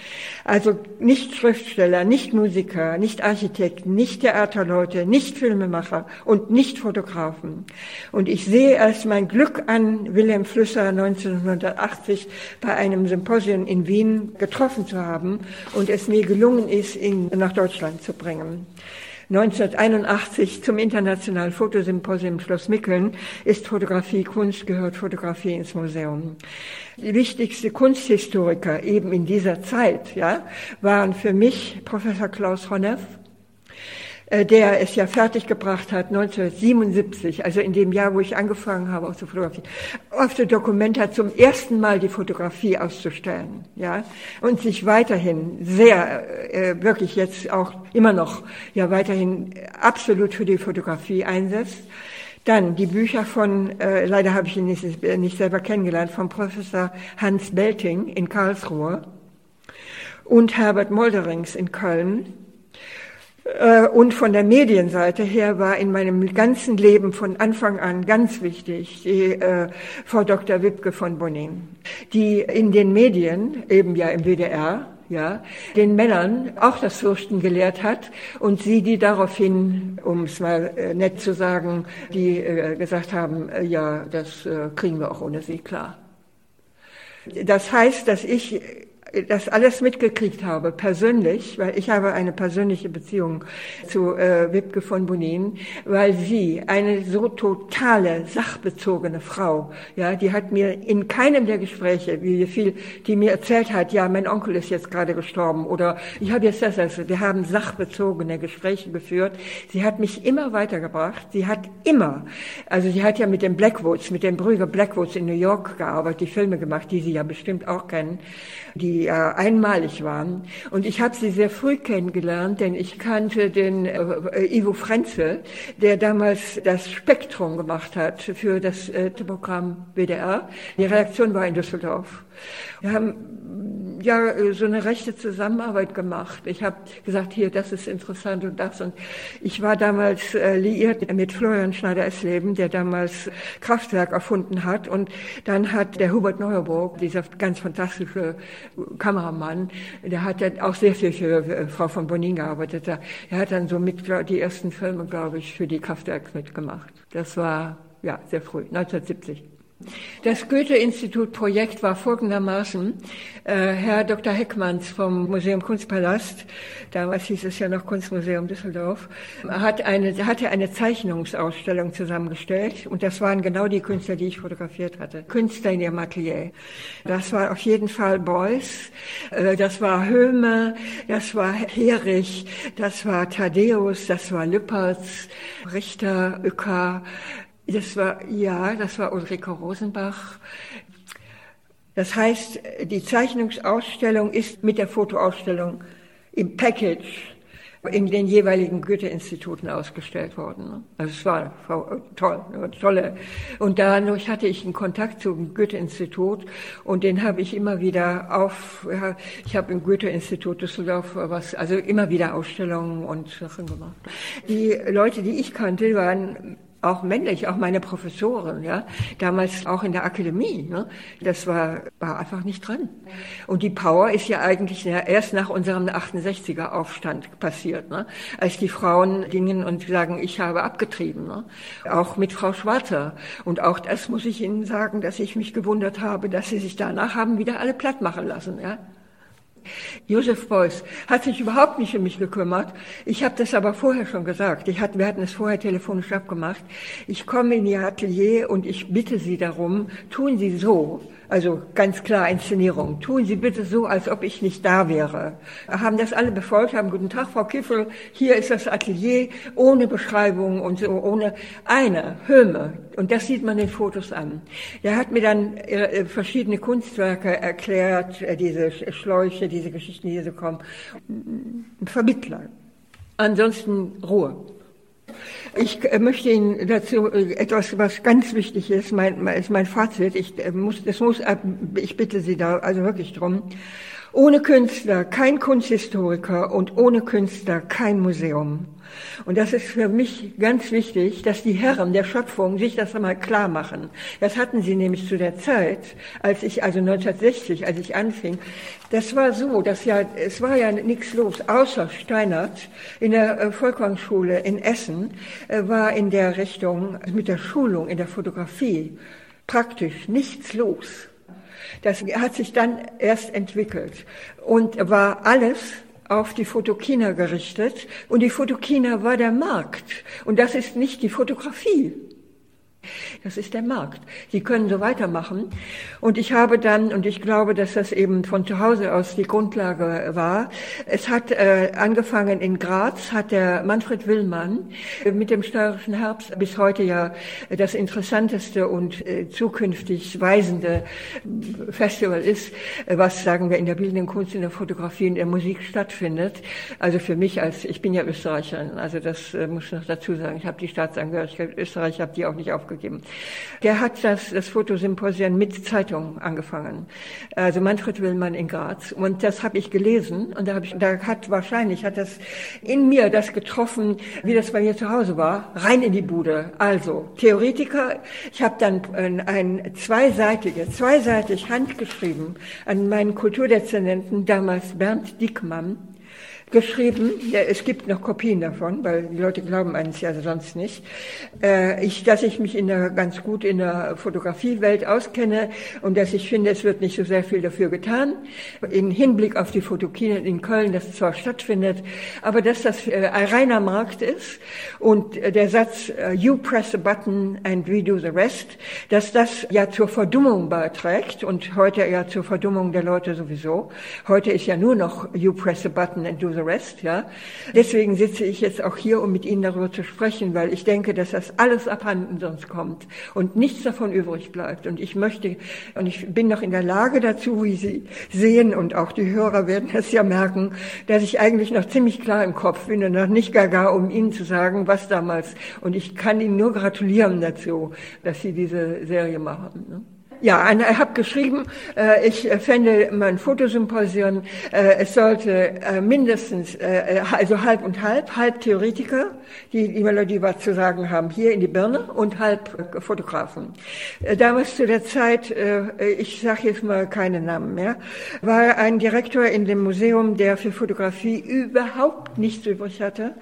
Also nicht Schriftsteller, nicht Musiker, nicht Architekten, nicht Theaterleute, nicht Filmemacher und nicht Fotografen. Und ich sehe als mein Glück an, Wilhelm Flüsser 1980 bei einem Symposium in Wien getroffen zu haben und es mir gelungen ist, ihn nach Deutschland zu bringen. 1981 zum Internationalen Fotosymposium Schloss Mickeln ist Fotografie Kunst, gehört Fotografie ins Museum. Die wichtigste Kunsthistoriker eben in dieser Zeit, ja, waren für mich Professor Klaus Honneff, der es ja fertiggebracht hat, 1977, also in dem Jahr, wo ich angefangen habe auch zu fotografieren, auf der Documenta zum ersten Mal die Fotografie auszustellen, ja, und sich weiterhin sehr, äh, wirklich jetzt auch immer noch, ja, weiterhin absolut für die Fotografie einsetzt. Dann die Bücher von, äh, leider habe ich ihn nicht, nicht selber kennengelernt, von Professor Hans Belting in Karlsruhe und Herbert Molderings in Köln äh, und von der Medienseite her war in meinem ganzen Leben von Anfang an ganz wichtig die äh, Frau Dr. Wipke von Bonin, die in den Medien, eben ja im WDR, ja, den Männern auch das Fürchten gelehrt hat und sie, die daraufhin, um es mal äh, nett zu sagen, die äh, gesagt haben, äh, ja, das äh, kriegen wir auch ohne sie klar. Das heißt, dass ich das alles mitgekriegt habe, persönlich, weil ich habe eine persönliche Beziehung zu äh, Wipke von Bonin, weil sie eine so totale, sachbezogene Frau, ja, die hat mir in keinem der Gespräche, wie viel, die mir erzählt hat, ja, mein Onkel ist jetzt gerade gestorben oder ich habe jetzt das, also wir haben sachbezogene Gespräche geführt. Sie hat mich immer weitergebracht. Sie hat immer, also sie hat ja mit den Blackwoods, mit den Brüder Blackwoods in New York gearbeitet, die Filme gemacht, die Sie ja bestimmt auch kennen die äh, einmalig waren. Und ich habe sie sehr früh kennengelernt, denn ich kannte den äh, äh Ivo Frenzel, der damals das Spektrum gemacht hat für das Programm WDR. Die Redaktion war in Düsseldorf. Wir haben ja so eine rechte Zusammenarbeit gemacht. Ich habe gesagt, hier, das ist interessant und das. Und ich war damals äh, liiert mit Florian Schneider-Essleben, der damals Kraftwerk erfunden hat. Und dann hat der Hubert Neuerburg, dieser ganz fantastische Kameramann, der hat dann auch sehr viel für äh, Frau von Bonin gearbeitet. Er hat dann so mit die ersten Filme, glaube ich, für die Kraftwerk mitgemacht. Das war ja sehr früh, 1970. Das Goethe-Institut-Projekt war folgendermaßen. Äh, Herr Dr. Heckmanns vom Museum Kunstpalast, damals hieß es ja noch Kunstmuseum Düsseldorf, hat eine, hatte eine Zeichnungsausstellung zusammengestellt und das waren genau die Künstler, die ich fotografiert hatte. Künstler in ihrem Atelier. Das war auf jeden Fall Beuys, äh, das war Höhme, das war Herich, das war Thaddeus, das war Lüppertz, Richter, Uecker, das war, ja, das war Ulrike Rosenbach. Das heißt, die Zeichnungsausstellung ist mit der Fotoausstellung im Package in den jeweiligen Goethe-Instituten ausgestellt worden. Also es war toll, tolle. Und dadurch hatte ich einen Kontakt zum Goethe-Institut und den habe ich immer wieder auf, ich habe im Goethe-Institut Düsseldorf was, also immer wieder Ausstellungen und Sachen gemacht. Die Leute, die ich kannte, waren auch männlich, auch meine Professoren, ja, damals auch in der Akademie, ne, das war, war einfach nicht drin. Und die Power ist ja eigentlich erst nach unserem 68er Aufstand passiert, ne, als die Frauen gingen und sagen, ich habe abgetrieben, ne, auch mit Frau Schwarzer. Und auch das muss ich Ihnen sagen, dass ich mich gewundert habe, dass sie sich danach haben wieder alle platt machen lassen, ja. Josef Beuys hat sich überhaupt nicht um mich gekümmert. Ich habe das aber vorher schon gesagt. Ich hatte, wir hatten es vorher telefonisch abgemacht. Ich komme in Ihr Atelier und ich bitte Sie darum, tun Sie so, also ganz klar Inszenierung. Tun Sie bitte so, als ob ich nicht da wäre. Haben das alle befolgt, haben guten Tag, Frau Kiffel, hier ist das Atelier, ohne Beschreibung und so, ohne eine Höme. Und das sieht man den Fotos an. Der hat mir dann äh, verschiedene Kunstwerke erklärt, äh, diese Schläuche, diese Geschichten, die hier so kommen. Vermittler. Ansonsten Ruhe. Ich äh, möchte Ihnen dazu äh, etwas, was ganz wichtig ist, mein, ist mein Fazit. Ich äh, muss, das muss, ich bitte Sie da also wirklich drum. Ohne Künstler kein Kunsthistoriker und ohne Künstler kein Museum. Und das ist für mich ganz wichtig, dass die Herren der Schöpfung sich das einmal klar machen. Das hatten sie nämlich zu der Zeit, als ich, also 1960, als ich anfing. Das war so, dass ja, es war ja nichts los, außer Steinert in der äh, Volkwangschule in Essen äh, war in der Richtung mit der Schulung in der Fotografie praktisch nichts los. Das hat sich dann erst entwickelt und war alles auf die Fotokina gerichtet und die Fotokina war der Markt und das ist nicht die Fotografie. Das ist der Markt. Sie können so weitermachen. Und ich habe dann, und ich glaube, dass das eben von zu Hause aus die Grundlage war, es hat äh, angefangen in Graz, hat der Manfred Willmann mit dem Störrischen Herbst bis heute ja das interessanteste und äh, zukünftig weisende Festival ist, was, sagen wir, in der bildenden Kunst, in der Fotografie, in der Musik stattfindet. Also für mich als, ich bin ja Österreicherin, also das äh, muss ich noch dazu sagen, ich habe die Staatsangehörigkeit Österreich, habe die auch nicht aufgegeben aufgegeben. Der hat das, das Fotosymposium mit Zeitung angefangen. Also Manfred Willmann in Graz. Und das habe ich gelesen und da, hab ich, da hat wahrscheinlich, hat das in mir das getroffen, wie das bei mir zu Hause war, rein in die Bude. Also Theoretiker, ich habe dann ein, ein zweiseitiges, zweiseitig handgeschrieben an meinen Kulturdezernenten, damals Bernd Dickmann, geschrieben. Ja, es gibt noch Kopien davon, weil die Leute glauben eines ja sonst nicht. Äh, ich, dass ich mich in der, ganz gut in der Fotografiewelt auskenne und dass ich finde, es wird nicht so sehr viel dafür getan. In Hinblick auf die Fotokine in Köln, das zwar stattfindet, aber dass das äh, ein reiner Markt ist und äh, der Satz äh, You press a button and we do the rest, dass das ja zur Verdummung beiträgt und heute ja zur Verdummung der Leute sowieso. Heute ist ja nur noch You press a button and do the rest, ja. Deswegen sitze ich jetzt auch hier, um mit Ihnen darüber zu sprechen, weil ich denke, dass das alles abhanden sonst kommt und nichts davon übrig bleibt. Und ich möchte, und ich bin noch in der Lage dazu, wie Sie sehen, und auch die Hörer werden das ja merken, dass ich eigentlich noch ziemlich klar im Kopf bin und noch nicht gar gar, um Ihnen zu sagen, was damals. Und ich kann Ihnen nur gratulieren dazu, dass Sie diese Serie machen. Ne? Ja, ich habe geschrieben, äh, ich fände mein Fotosymposium, äh, es sollte äh, mindestens, also halb und halb, halb Theoretiker, die immer Leute, die was zu sagen haben, hier in die Birne und halb Fotografen. Damals zu der Zeit, ich sage jetzt mal keine Namen mehr, war ein Direktor in dem Museum, der für Fotografie überhaupt nichts übrig hatte.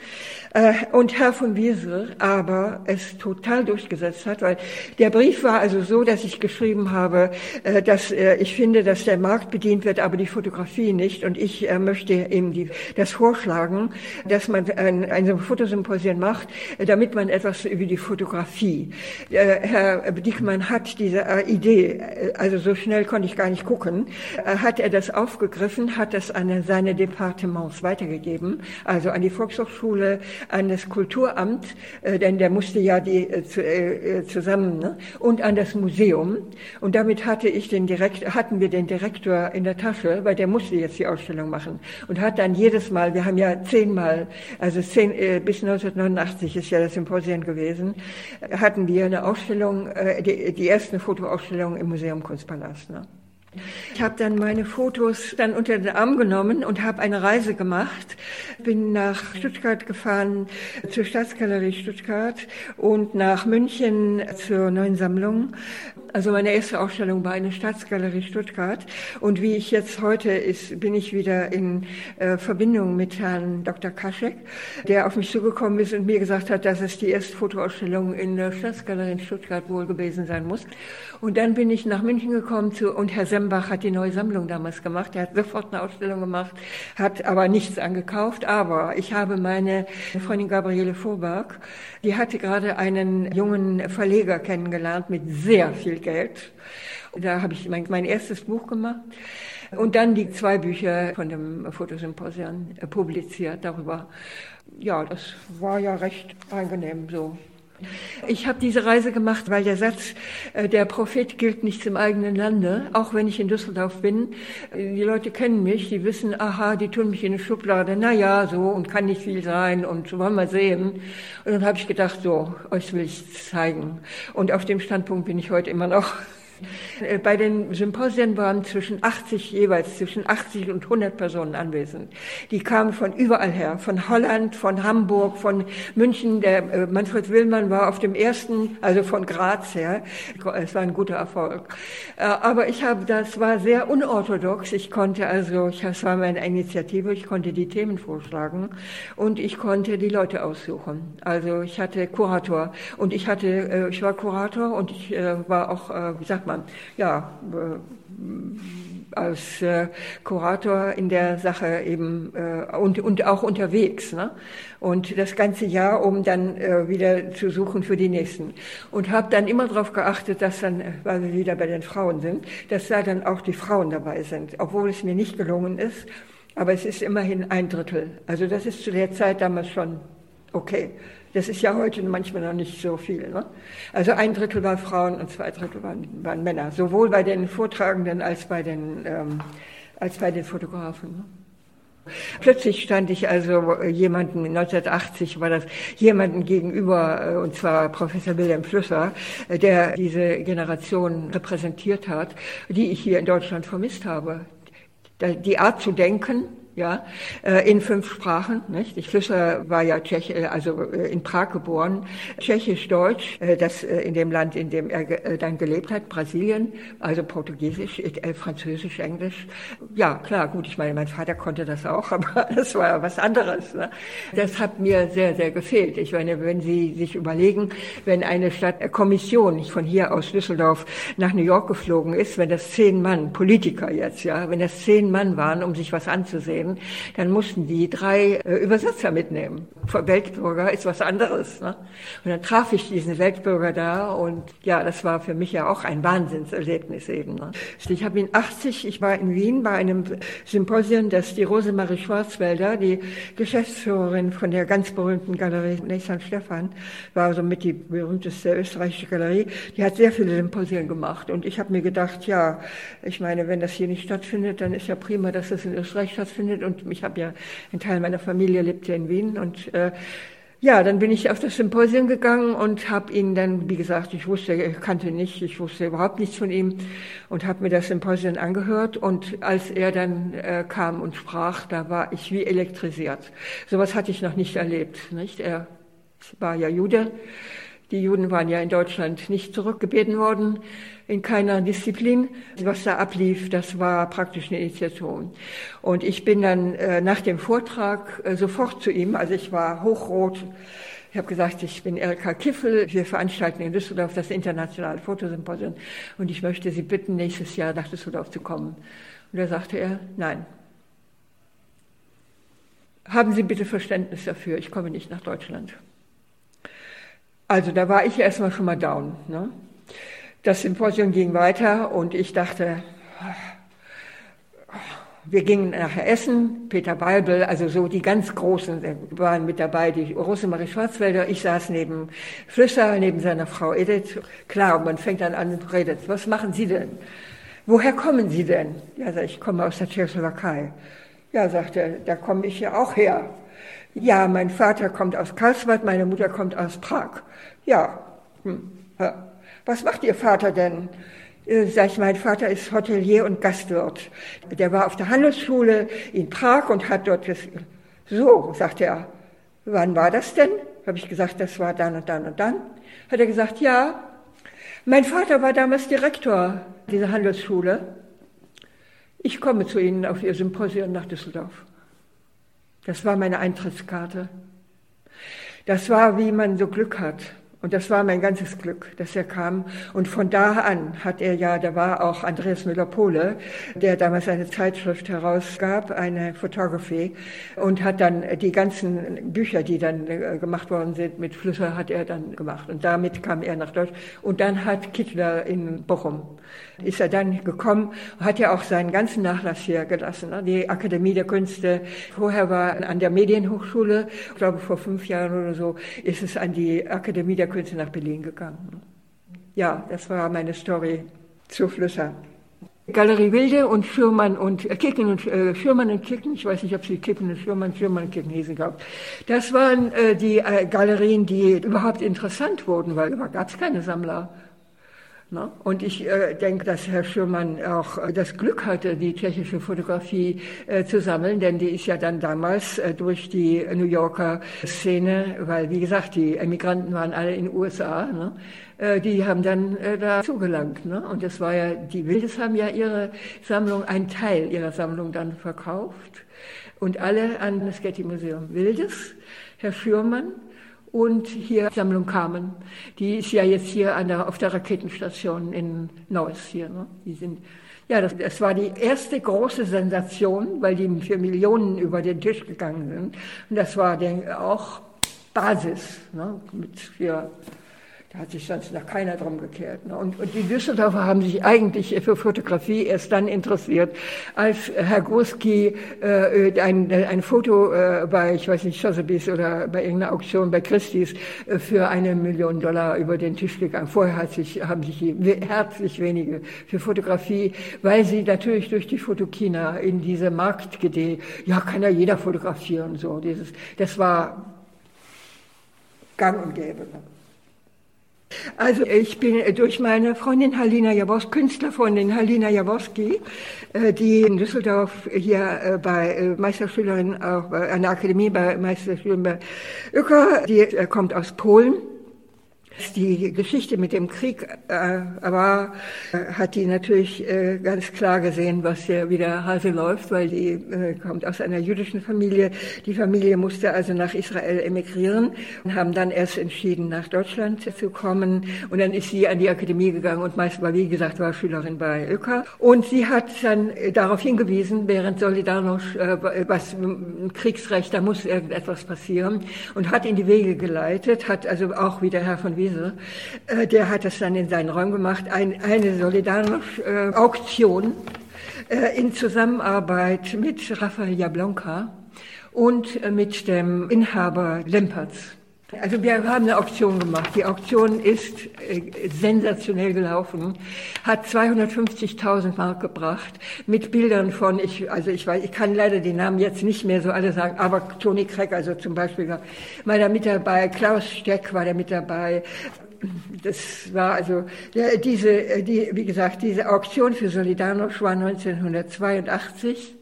Und Herr von Wiesel aber es total durchgesetzt hat, weil der Brief war also so, dass ich geschrieben habe, äh, dass äh, ich finde, dass der Markt bedient wird, aber die Fotografie nicht. Und ich äh, möchte eben die, das vorschlagen, dass man ein, ein Fotosymposium macht, damit man etwas über die Fotografie. Herr Dickmann hat diese Idee, also so schnell konnte ich gar nicht gucken, hat er das aufgegriffen, hat das an seine Departements weitergegeben, also an die Volkshochschule, an das Kulturamt, denn der musste ja die zusammen, ne? und an das Museum. Und damit hatte ich den Direkt, hatten wir den Direktor in der Tasche, weil der musste jetzt die Ausstellung machen. Und hat dann jedes Mal, wir haben ja zehnmal, also zehn, äh, bis 1989 ist ja das Symposium gewesen, hatten wir eine Ausstellung, äh, die, die erste Fotoausstellung im Museum Kunstpalast. Ne? Ich habe dann meine Fotos dann unter den Arm genommen und habe eine Reise gemacht. Bin nach Stuttgart gefahren zur Staatsgalerie Stuttgart und nach München zur neuen Sammlung. Also meine erste Ausstellung war eine Staatsgalerie Stuttgart und wie ich jetzt heute ist, bin ich wieder in äh, Verbindung mit Herrn Dr. Kaschek, der auf mich zugekommen ist und mir gesagt hat, dass es die erste Fotoausstellung in der Staatsgalerie in Stuttgart wohl gewesen sein muss. Und dann bin ich nach München gekommen zu, und Herr Sembach hat die neue Sammlung damals gemacht. Er hat sofort eine Ausstellung gemacht, hat aber nichts angekauft. Aber ich habe meine Freundin Gabriele Vorberg, die hatte gerade einen jungen Verleger kennengelernt mit sehr viel Geld. Da habe ich mein, mein erstes Buch gemacht. Und dann die zwei Bücher von dem Fotosymposium publiziert darüber. Ja, das war ja recht angenehm so. Ich habe diese Reise gemacht, weil der Satz, äh, der Prophet gilt nichts im eigenen Lande, auch wenn ich in Düsseldorf bin. Äh, die Leute kennen mich, die wissen, aha, die tun mich in eine Schublade, na ja, so und kann nicht viel sein und so wollen wir sehen. Und dann habe ich gedacht, so, euch will ich zeigen. Und auf dem Standpunkt bin ich heute immer noch. Äh, bei den Symposien waren zwischen 80, jeweils zwischen 80 und 100 Personen anwesend. Die kamen von überall her, von Holland, von Hamburg, von München. Der äh, Manfred Willmann war auf dem ersten, also von Graz her. Es war ein guter Erfolg. Äh, aber ich habe, das war sehr unorthodox. Ich konnte also, das war meine Initiative, ich konnte die Themen vorschlagen und ich konnte die Leute aussuchen. Also ich hatte Kurator und ich hatte, ich war Kurator und ich war auch, wie sagt man, man? Ja, als äh, Kurator in der Sache eben äh, und, und auch unterwegs. Ne? Und das ganze Jahr, um dann äh, wieder zu suchen für die nächsten. Und habe dann immer darauf geachtet, dass dann, weil wir wieder bei den Frauen sind, dass da dann auch die Frauen dabei sind, obwohl es mir nicht gelungen ist. Aber es ist immerhin ein Drittel. Also das ist zu der Zeit damals schon okay. Das ist ja heute manchmal noch nicht so viel. Ne? Also ein Drittel waren Frauen und zwei Drittel waren, waren Männer, sowohl bei den Vortragenden als bei den, ähm, als bei den Fotografen. Ne? Plötzlich stand ich also jemanden, 1980 war das, jemanden gegenüber, äh, und zwar Professor Wilhelm Flüsser, äh, der diese Generation repräsentiert hat, die ich hier in Deutschland vermisst habe. Die Art zu denken, ja, äh, in fünf Sprachen. Nicht? Ich Fischer war ja Tschech, äh, also äh, in Prag geboren, Tschechisch, Deutsch, das in dem Land, in dem er dann gelebt hat, Brasilien, also Portugiesisch, Französisch, Englisch. Ja, klar, gut, ich meine, mein Vater konnte das auch, [laughs] aber das war was anderes. Ne? Das hat mir sehr, sehr gefehlt. Ich meine, wenn Sie sich überlegen, wenn eine Stadtkommission nicht von hier aus Düsseldorf nach New York geflogen ist, wenn das zehn Mann, Politiker jetzt, ja, wenn das zehn Mann waren, um sich was anzusehen, nehmen, dann mussten die drei äh, Übersetzer mitnehmen. Weltbürger ist was anderes. Ne? Und dann traf ich diesen Weltbürger da und ja, das war für mich ja auch ein Wahnsinnserlebnis eben. Ne? Ich habe in 80, ich war in Wien bei einem Symposium, das die Rosemarie Schwarzwälder, die Geschäftsführerin von der ganz berühmten Galerie Nathan Stefan, war somit die berühmteste österreichische Galerie, die hat sehr viele Symposien gemacht und ich habe mir gedacht, ja, ich meine, wenn das hier nicht stattfindet, dann ist ja prima, dass das in Österreich stattfindet stattfindet. Und ich habe ja, ein Teil meiner Familie lebt ja in Wien. Und äh, ja, dann bin ich auf das Symposium gegangen und habe ihn dann, wie gesagt, ich wusste, ich kannte nicht, ich wusste überhaupt nichts von ihm und habe mir das Symposium angehört. Und als er dann äh, kam und sprach, da war ich wie elektrisiert. Sowas hatte ich noch nicht erlebt. Nicht? Er war ja Jude. Die Juden waren ja in Deutschland nicht zurückgebeten worden in keiner Disziplin. Was da ablief, das war praktisch eine Initiation. Und ich bin dann äh, nach dem Vortrag äh, sofort zu ihm, also ich war hochrot, ich habe gesagt, ich bin Erika Kiffel, wir veranstalten in Düsseldorf das internationale Fotosymposium und ich möchte Sie bitten, nächstes Jahr nach Düsseldorf zu kommen. Und da sagte er, nein. Haben Sie bitte Verständnis dafür, ich komme nicht nach Deutschland. Also da war ich erstmal schon mal down. Ne? Das Symposium ging weiter und ich dachte, wir gingen nachher essen, Peter Balbel, also so die ganz Großen waren mit dabei, die Rosemarie Schwarzwälder. Ich saß neben Flüsser, neben seiner Frau Edith. Klar, und man fängt dann an und redet. Was machen Sie denn? Woher kommen Sie denn? Ja, ich, komme aus der Tschechoslowakei. Ja, sagt er, da komme ich ja auch her. Ja, mein Vater kommt aus Karlsbad, meine Mutter kommt aus Prag. Ja, hm, ja. Was macht Ihr Vater denn? Äh, sag ich, mein Vater ist Hotelier und Gastwirt. Der war auf der Handelsschule in Prag und hat dort. So, sagt er. Wann war das denn? Habe ich gesagt, das war dann und dann und dann. Hat er gesagt, ja. Mein Vater war damals Direktor dieser Handelsschule. Ich komme zu Ihnen auf Ihr Symposium nach Düsseldorf. Das war meine Eintrittskarte. Das war, wie man so Glück hat. Und das war mein ganzes Glück, dass er kam. Und von da an hat er ja, da war auch Andreas Müller-Pohle, der damals eine Zeitschrift herausgab, eine Photography, und hat dann die ganzen Bücher, die dann äh, gemacht worden sind mit Flüsser, hat er dann gemacht. Und damit kam er nach Deutschland. Und dann hat Kittler in Bochum, ist er dann gekommen, hat ja auch seinen ganzen Nachlass hier gelassen. Ne? Die Akademie der Künste. Vorher war an der Medienhochschule, ich glaube vor fünf Jahren oder so, ist es an die Akademie der Künste nach Berlin gegangen. Ja, das war meine Story zu Flüsser. Galerie Wilde und Schürmann und äh, Kicken und äh, Schürmann und Kicken, ich weiß nicht, ob sie Kippen und Schürmann, Schürmann und Kicken hießen, glaube Das waren äh, die äh, Galerien, die überhaupt interessant wurden, weil da gab es keine Sammler. Ne? Und ich äh, denke, dass Herr Schürmann auch äh, das Glück hatte, die tschechische Fotografie äh, zu sammeln, denn die ist ja dann damals äh, durch die New Yorker Szene, weil wie gesagt, die Emigranten waren alle in den USA, ne? Äh, die haben dann äh, da zugelangt. Ne? Und das war ja, die Wildes haben ja ihre Sammlung, einen Teil ihrer Sammlung dann verkauft und alle an das Getty Museum Wildes, Herr Schürmann und hier Sammlung Kamen. Die ist ja jetzt hier an der, auf der Raketenstation in Neuss hier. Ne? Die sind, ja, das, das war die erste große Sensation, weil die für Millionen über den Tisch gegangen sind. Und das war der, auch Basis ne? mit für da hat sich sonst noch keiner drum gekehrt. Ne? Und, und, die Düsseldorfer haben sich eigentlich für Fotografie erst dann interessiert, als Herr Groski äh, ein, ein Foto äh, bei, ich weiß nicht, Sotheby's oder bei irgendeiner Auktion bei Christie's äh, für eine Million Dollar über den Tisch gegangen. Vorher hat sich, haben sich herzlich wenige für Fotografie, weil sie natürlich durch die Fotokina in diese Marktidee, ja, kann ja jeder fotografieren, so dieses, das war gang und gäbe. Ne? Also ich bin durch meine Freundin Halina Jaworski, Künstlerfreundin Halina Jaworski, äh, die in Düsseldorf hier äh, bei äh, Meisterschülerin auch an der Akademie bei Meisterschülerin bei Öcker, die kommt aus Polen die Geschichte mit dem Krieg äh, war, äh, hat die natürlich äh, ganz klar gesehen, was hier wieder Hase läuft, weil die äh, kommt aus einer jüdischen Familie. Die Familie musste also nach Israel emigrieren und haben dann erst entschieden, nach Deutschland zu kommen. Und dann ist sie an die Akademie gegangen und meist war, wie gesagt, war Schülerin bei Öka. Und sie hat dann äh, darauf hingewiesen, während Solidarność, äh, was Kriegsrecht, da muss irgendetwas passieren und hat in die Wege geleitet, hat also auch wieder Herr von Wiesel Wiese, äh, der hat das dann in seinen Räumen gemacht, ein, eine Solidarność-Auktion äh, in Zusammenarbeit mit Rafael Jablonka und äh, mit dem Inhaber Lempertz. Also wir haben eine Auktion gemacht. Die Auktion ist äh, sensationell gelaufen, hat 250.000 Mark gebracht mit Bildern von, ich, also ich weiß, ich kann leider die Namen jetzt nicht mehr so alle sagen, aber Toni Kreck, also zum Beispiel war da mit dabei, Klaus Steck war da mit dabei. Das war also ja, diese, äh, die, wie gesagt, diese Auktion für Solidarność war 1982.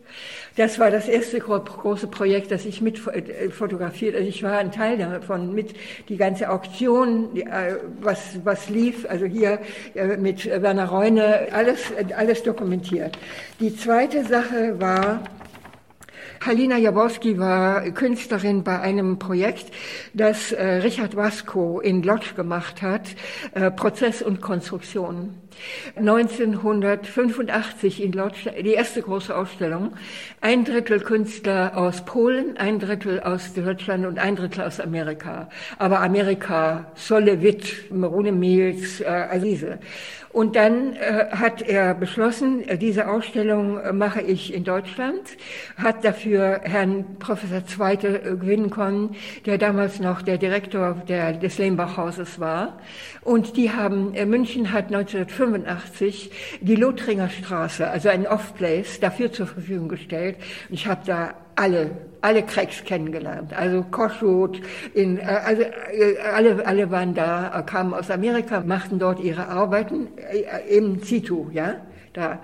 Das war das erste große Projekt, das ich mit äh, fotografiert. Also ich war ein Teil davon, mit die ganze Auktion, äh, was, was lief, also hier äh, mit Werner Reune, alles, alles dokumentiert. Die zweite Sache war, Halina Jaworski war Künstlerin bei einem Projekt, das Richard Wasco in Lodz gemacht hat, Prozess und Konstruktion. 1985 in Lodz, die erste große Ausstellung. Ein Drittel Künstler aus Polen, ein Drittel aus Deutschland und ein Drittel aus Amerika. Aber Amerika, Solewit, Marone Mills, äh, also. Und dann äh, hat er beschlossen, äh, diese Ausstellung äh, mache ich in Deutschland, hat dafür Herrn Professor Zweite äh, gewinnen können, der damals noch der Direktor der, des Lehmbach-Hauses war. Und die haben, München hat 1985 die Lothringer Straße, also ein Off-Place, dafür zur Verfügung gestellt. Ich habe da alle, alle Cracks kennengelernt. Also Koschut, in, äh, also äh, alle, alle waren da, kamen aus Amerika, machten dort ihre Arbeiten, im Situ, ja, da.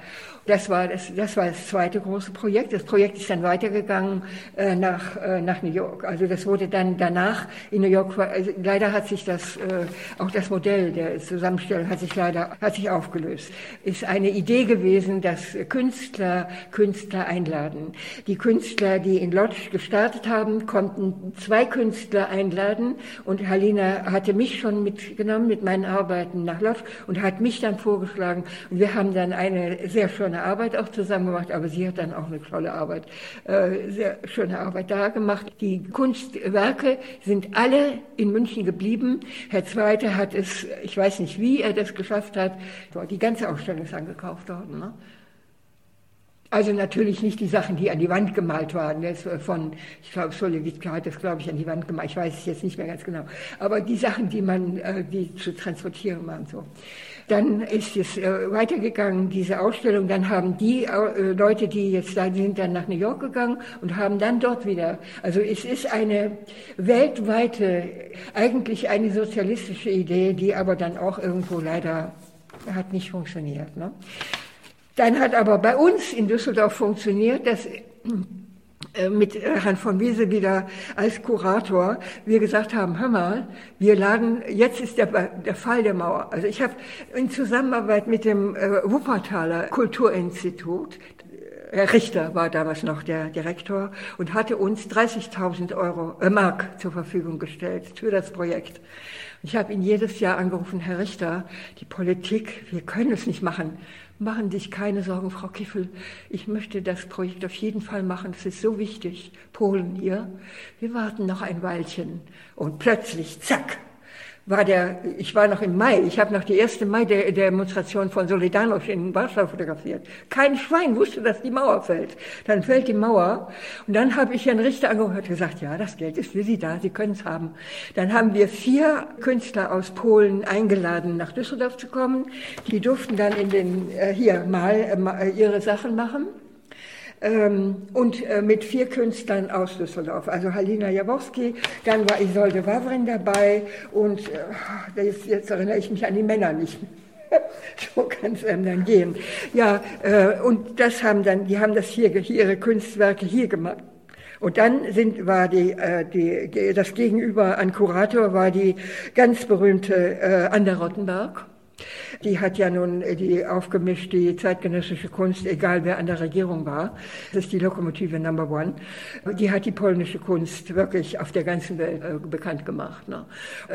Das war das, das war das zweite große Projekt. Das Projekt ist dann weitergegangen äh, nach, äh, nach New York. Also das wurde dann danach in New York, also leider hat sich das, äh, auch das Modell der Zusammenstellung hat sich leider, hat sich aufgelöst. Ist eine Idee gewesen, dass Künstler Künstler einladen. Die Künstler, die in Lodz gestartet haben, konnten zwei Künstler einladen und Halina hatte mich schon mitgenommen mit meinen Arbeiten nach Lodz und hat mich dann vorgeschlagen und wir haben dann eine sehr schöne schöne Arbeit auch zusammen gemacht, aber sie hat dann auch eine tolle Arbeit, äh, sehr schöne Arbeit da gemacht. Die Kunstwerke sind alle in München geblieben. Herr Zweite hat es, ich weiß nicht, wie er das geschafft hat, die ganze Ausstellung ist angekauft worden. Ne? Also natürlich nicht die Sachen, die an die Wand gemalt waren. Das von, ich glaube, Solowitke hat das, glaube ich, an die Wand gemalt. Ich weiß es jetzt nicht mehr ganz genau. Aber die Sachen, die man, äh, die zu transportieren waren, so. Dann ist es äh, weitergegangen, diese Ausstellung. Dann haben die äh, Leute, die jetzt da sind, dann nach New York gegangen und haben dann dort wieder. Also es ist eine weltweite, eigentlich eine sozialistische Idee, die aber dann auch irgendwo leider hat nicht funktioniert. Ne? Dann hat aber bei uns in Düsseldorf funktioniert, dass mit Herrn von Wiese wieder als Kurator wir gesagt haben, hör mal, wir laden, jetzt ist der, der Fall der Mauer. Also ich habe in Zusammenarbeit mit dem äh, Wuppertaler Kulturinstitut Herr Richter war damals noch der Direktor und hatte uns 30.000 Euro äh, Mark zur Verfügung gestellt für das Projekt. Ich habe ihn jedes Jahr angerufen, Herr Richter, die Politik, wir können es nicht machen. Machen Sie sich keine Sorgen, Frau Kiffel. Ich möchte das Projekt auf jeden Fall machen. Es ist so wichtig. Polen hier. Wir warten noch ein Weilchen. Und plötzlich, zack, war der, ich war noch im Mai, ich habe noch die erste Mai-Demonstration von Solidarność in Warschau fotografiert. Kein Schwein wusste, dass die Mauer fällt. Dann fällt die Mauer und dann habe ich Herrn Richter und gesagt, ja, das Geld ist für Sie da, Sie können es haben. Dann haben wir vier Künstler aus Polen eingeladen, nach Düsseldorf zu kommen. Die durften dann in den, äh, hier mal äh, ihre Sachen machen. Ähm, und äh, mit vier Künstlern aus Düsseldorf. Also Halina Jaworski, dann war Isolde Wawrin dabei und äh, jetzt, jetzt erinnere ich mich an die Männer nicht mehr. [laughs] so kann es einem dann gehen. Ja, äh, und das haben dann, die haben das hier, ihre Kunstwerke hier gemacht. Und dann sind, war die, äh, die, das Gegenüber an Kurator war die ganz berühmte äh, Ander Rottenberg. Die hat ja nun die aufgemischt, die zeitgenössische Kunst, egal wer an der Regierung war. Das ist die Lokomotive Number One. Die hat die polnische Kunst wirklich auf der ganzen Welt äh, bekannt gemacht. Ne?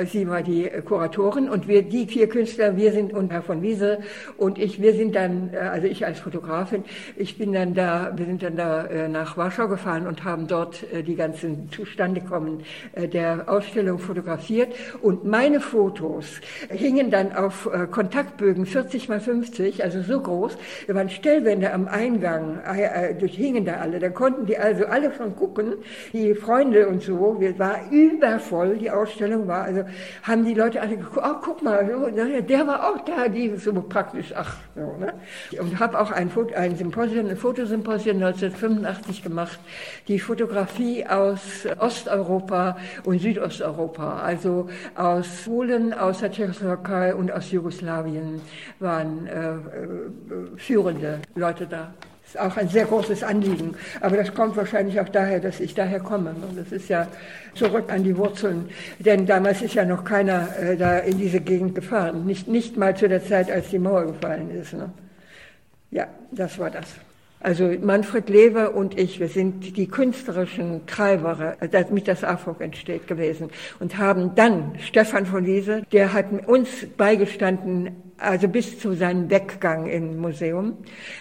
Sie war die Kuratorin und wir, die vier Künstler, wir sind und Herr von Wiese und ich, wir sind dann, äh, also ich als Fotografin, ich bin dann da, wir sind dann da äh, nach Warschau gefahren und haben dort die ganzen Zustandekommen der Ausstellung fotografiert und meine Fotos hingen dann auf Kontaktbögen 40 mal 50, also so groß. Da waren Stellwände am Eingang, äh, äh, durchhingen da alle. Da konnten die also alle schon gucken, die Freunde und so. Wir war übervoll, die Ausstellung war, also haben die Leute alle geguckt, oh, guck mal, der war auch da, die so praktisch, ach, so, ne? Und habe auch ein, Foto, ein Symposium, ein Fotosymposium 1985 gemacht, die Fotografie aus Osteuropa und Südosteuropa, also aus Polen, aus der Tschechoslowakei und aus Jugoslawien. Jugoslawien waren äh, äh, führende Leute da. Das ist auch ein sehr großes Anliegen. Aber das kommt wahrscheinlich auch daher, dass ich daher komme. Und das ist ja zurück an die Wurzeln. Denn damals ist ja noch keiner äh, da in diese Gegend gefahren. Nicht, nicht mal zu der Zeit, als die Mauer gefallen ist. Ne? Ja, das war das. Also Manfred Lewe und ich, wir sind die künstlerischen Treiber, damit das AFOG entsteht gewesen und haben dann Stefan von Wiese, der hat uns beigestanden, also bis zu seinem Weggang im Museum.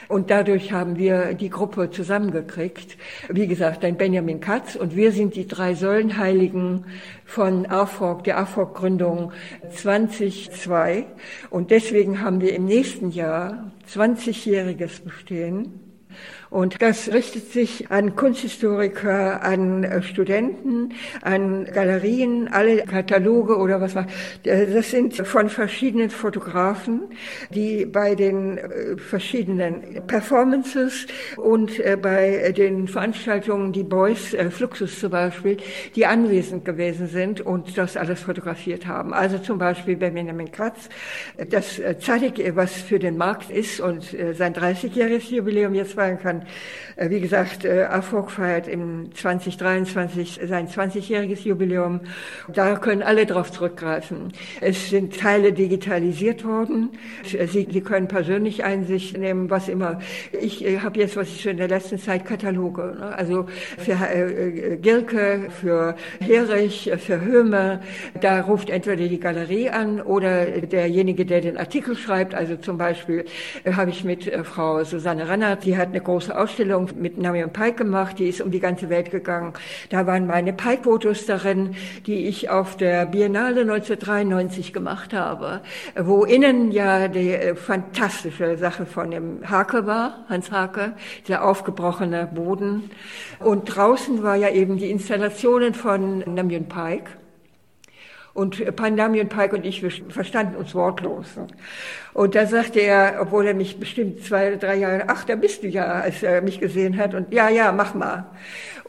Und dadurch haben wir die Gruppe zusammengekriegt. Wie gesagt, ein Benjamin Katz und wir sind die drei Säulenheiligen von AFOG, der AFOG-Gründung 2002. Und deswegen haben wir im nächsten Jahr 20-jähriges Bestehen. Und das richtet sich an Kunsthistoriker, an äh, Studenten, an Galerien, alle Kataloge oder was war. Das sind von verschiedenen Fotografen, die bei den äh, verschiedenen Performances und äh, bei den Veranstaltungen, die Boys, Fluxus zum Beispiel, die anwesend gewesen sind und das alles fotografiert haben. Also zum Beispiel Benjamin Katz, das Zadig, was für den Markt ist und sein 30-jähriges Jubiläum jetzt feiern kann, äh, wie gesagt, äh, AFOG feiert im 2023 sein 20-jähriges Jubiläum. Da können alle drauf zurückgreifen. Es sind Teile digitalisiert worden. Sie, Sie können persönlich Einsicht nehmen, was immer. Ich äh, habe jetzt, was ich schon in der letzten Zeit, Kataloge. Ne? Also für äh, Gilke, für Herich, für Hömer. Da ruft entweder die Galerie an oder derjenige, der den Artikel schreibt. Also zum Beispiel äh, habe ich mit äh, Frau Susanne Rannert, die hat eine große große Ausstellung mit Namion Pike gemacht, die ist um die ganze Welt gegangen. Da waren meine Pike-Fotos darin, die ich auf der Biennale 1993 gemacht habe, wo innen ja die äh, fantastische Sache von dem Hake war, Hans Hake, der aufgebrochene Boden. Und draußen war ja eben die Installationen von Namion Pike. Und Pandami und Pike und ich, verstanden uns wortlos. Und da sagte er, obwohl er mich bestimmt zwei oder drei Jahre, ach, da bist du ja, als er mich gesehen hat. Und ja, ja, mach mal.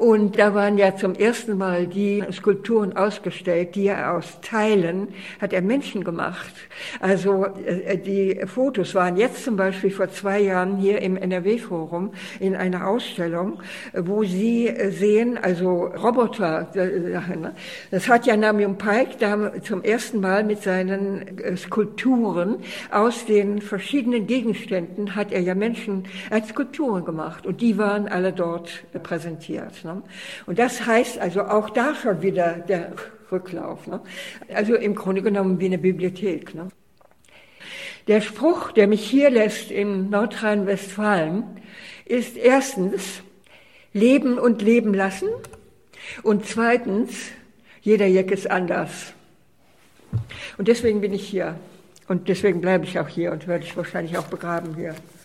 Und da waren ja zum ersten Mal die Skulpturen ausgestellt, die er aus Teilen hat er Menschen gemacht. Also äh, die Fotos waren jetzt zum Beispiel vor zwei Jahren hier im NRW-Forum in einer Ausstellung, wo Sie sehen, also Roboter, ne? das hat ja Namium Pike da zum ersten Mal mit seinen äh, Skulpturen aus den verschiedenen Gegenständen, hat er ja Menschen als Skulpturen gemacht und die waren alle dort präsentiert. Ne? Und das heißt also auch da schon wieder der Rücklauf. Ne? Also im Grunde genommen wie eine Bibliothek. Ne? Der Spruch, der mich hier lässt in Nordrhein-Westfalen, ist erstens Leben und Leben lassen und zweitens jeder Jeck ist anders. Und deswegen bin ich hier und deswegen bleibe ich auch hier und werde ich wahrscheinlich auch begraben hier.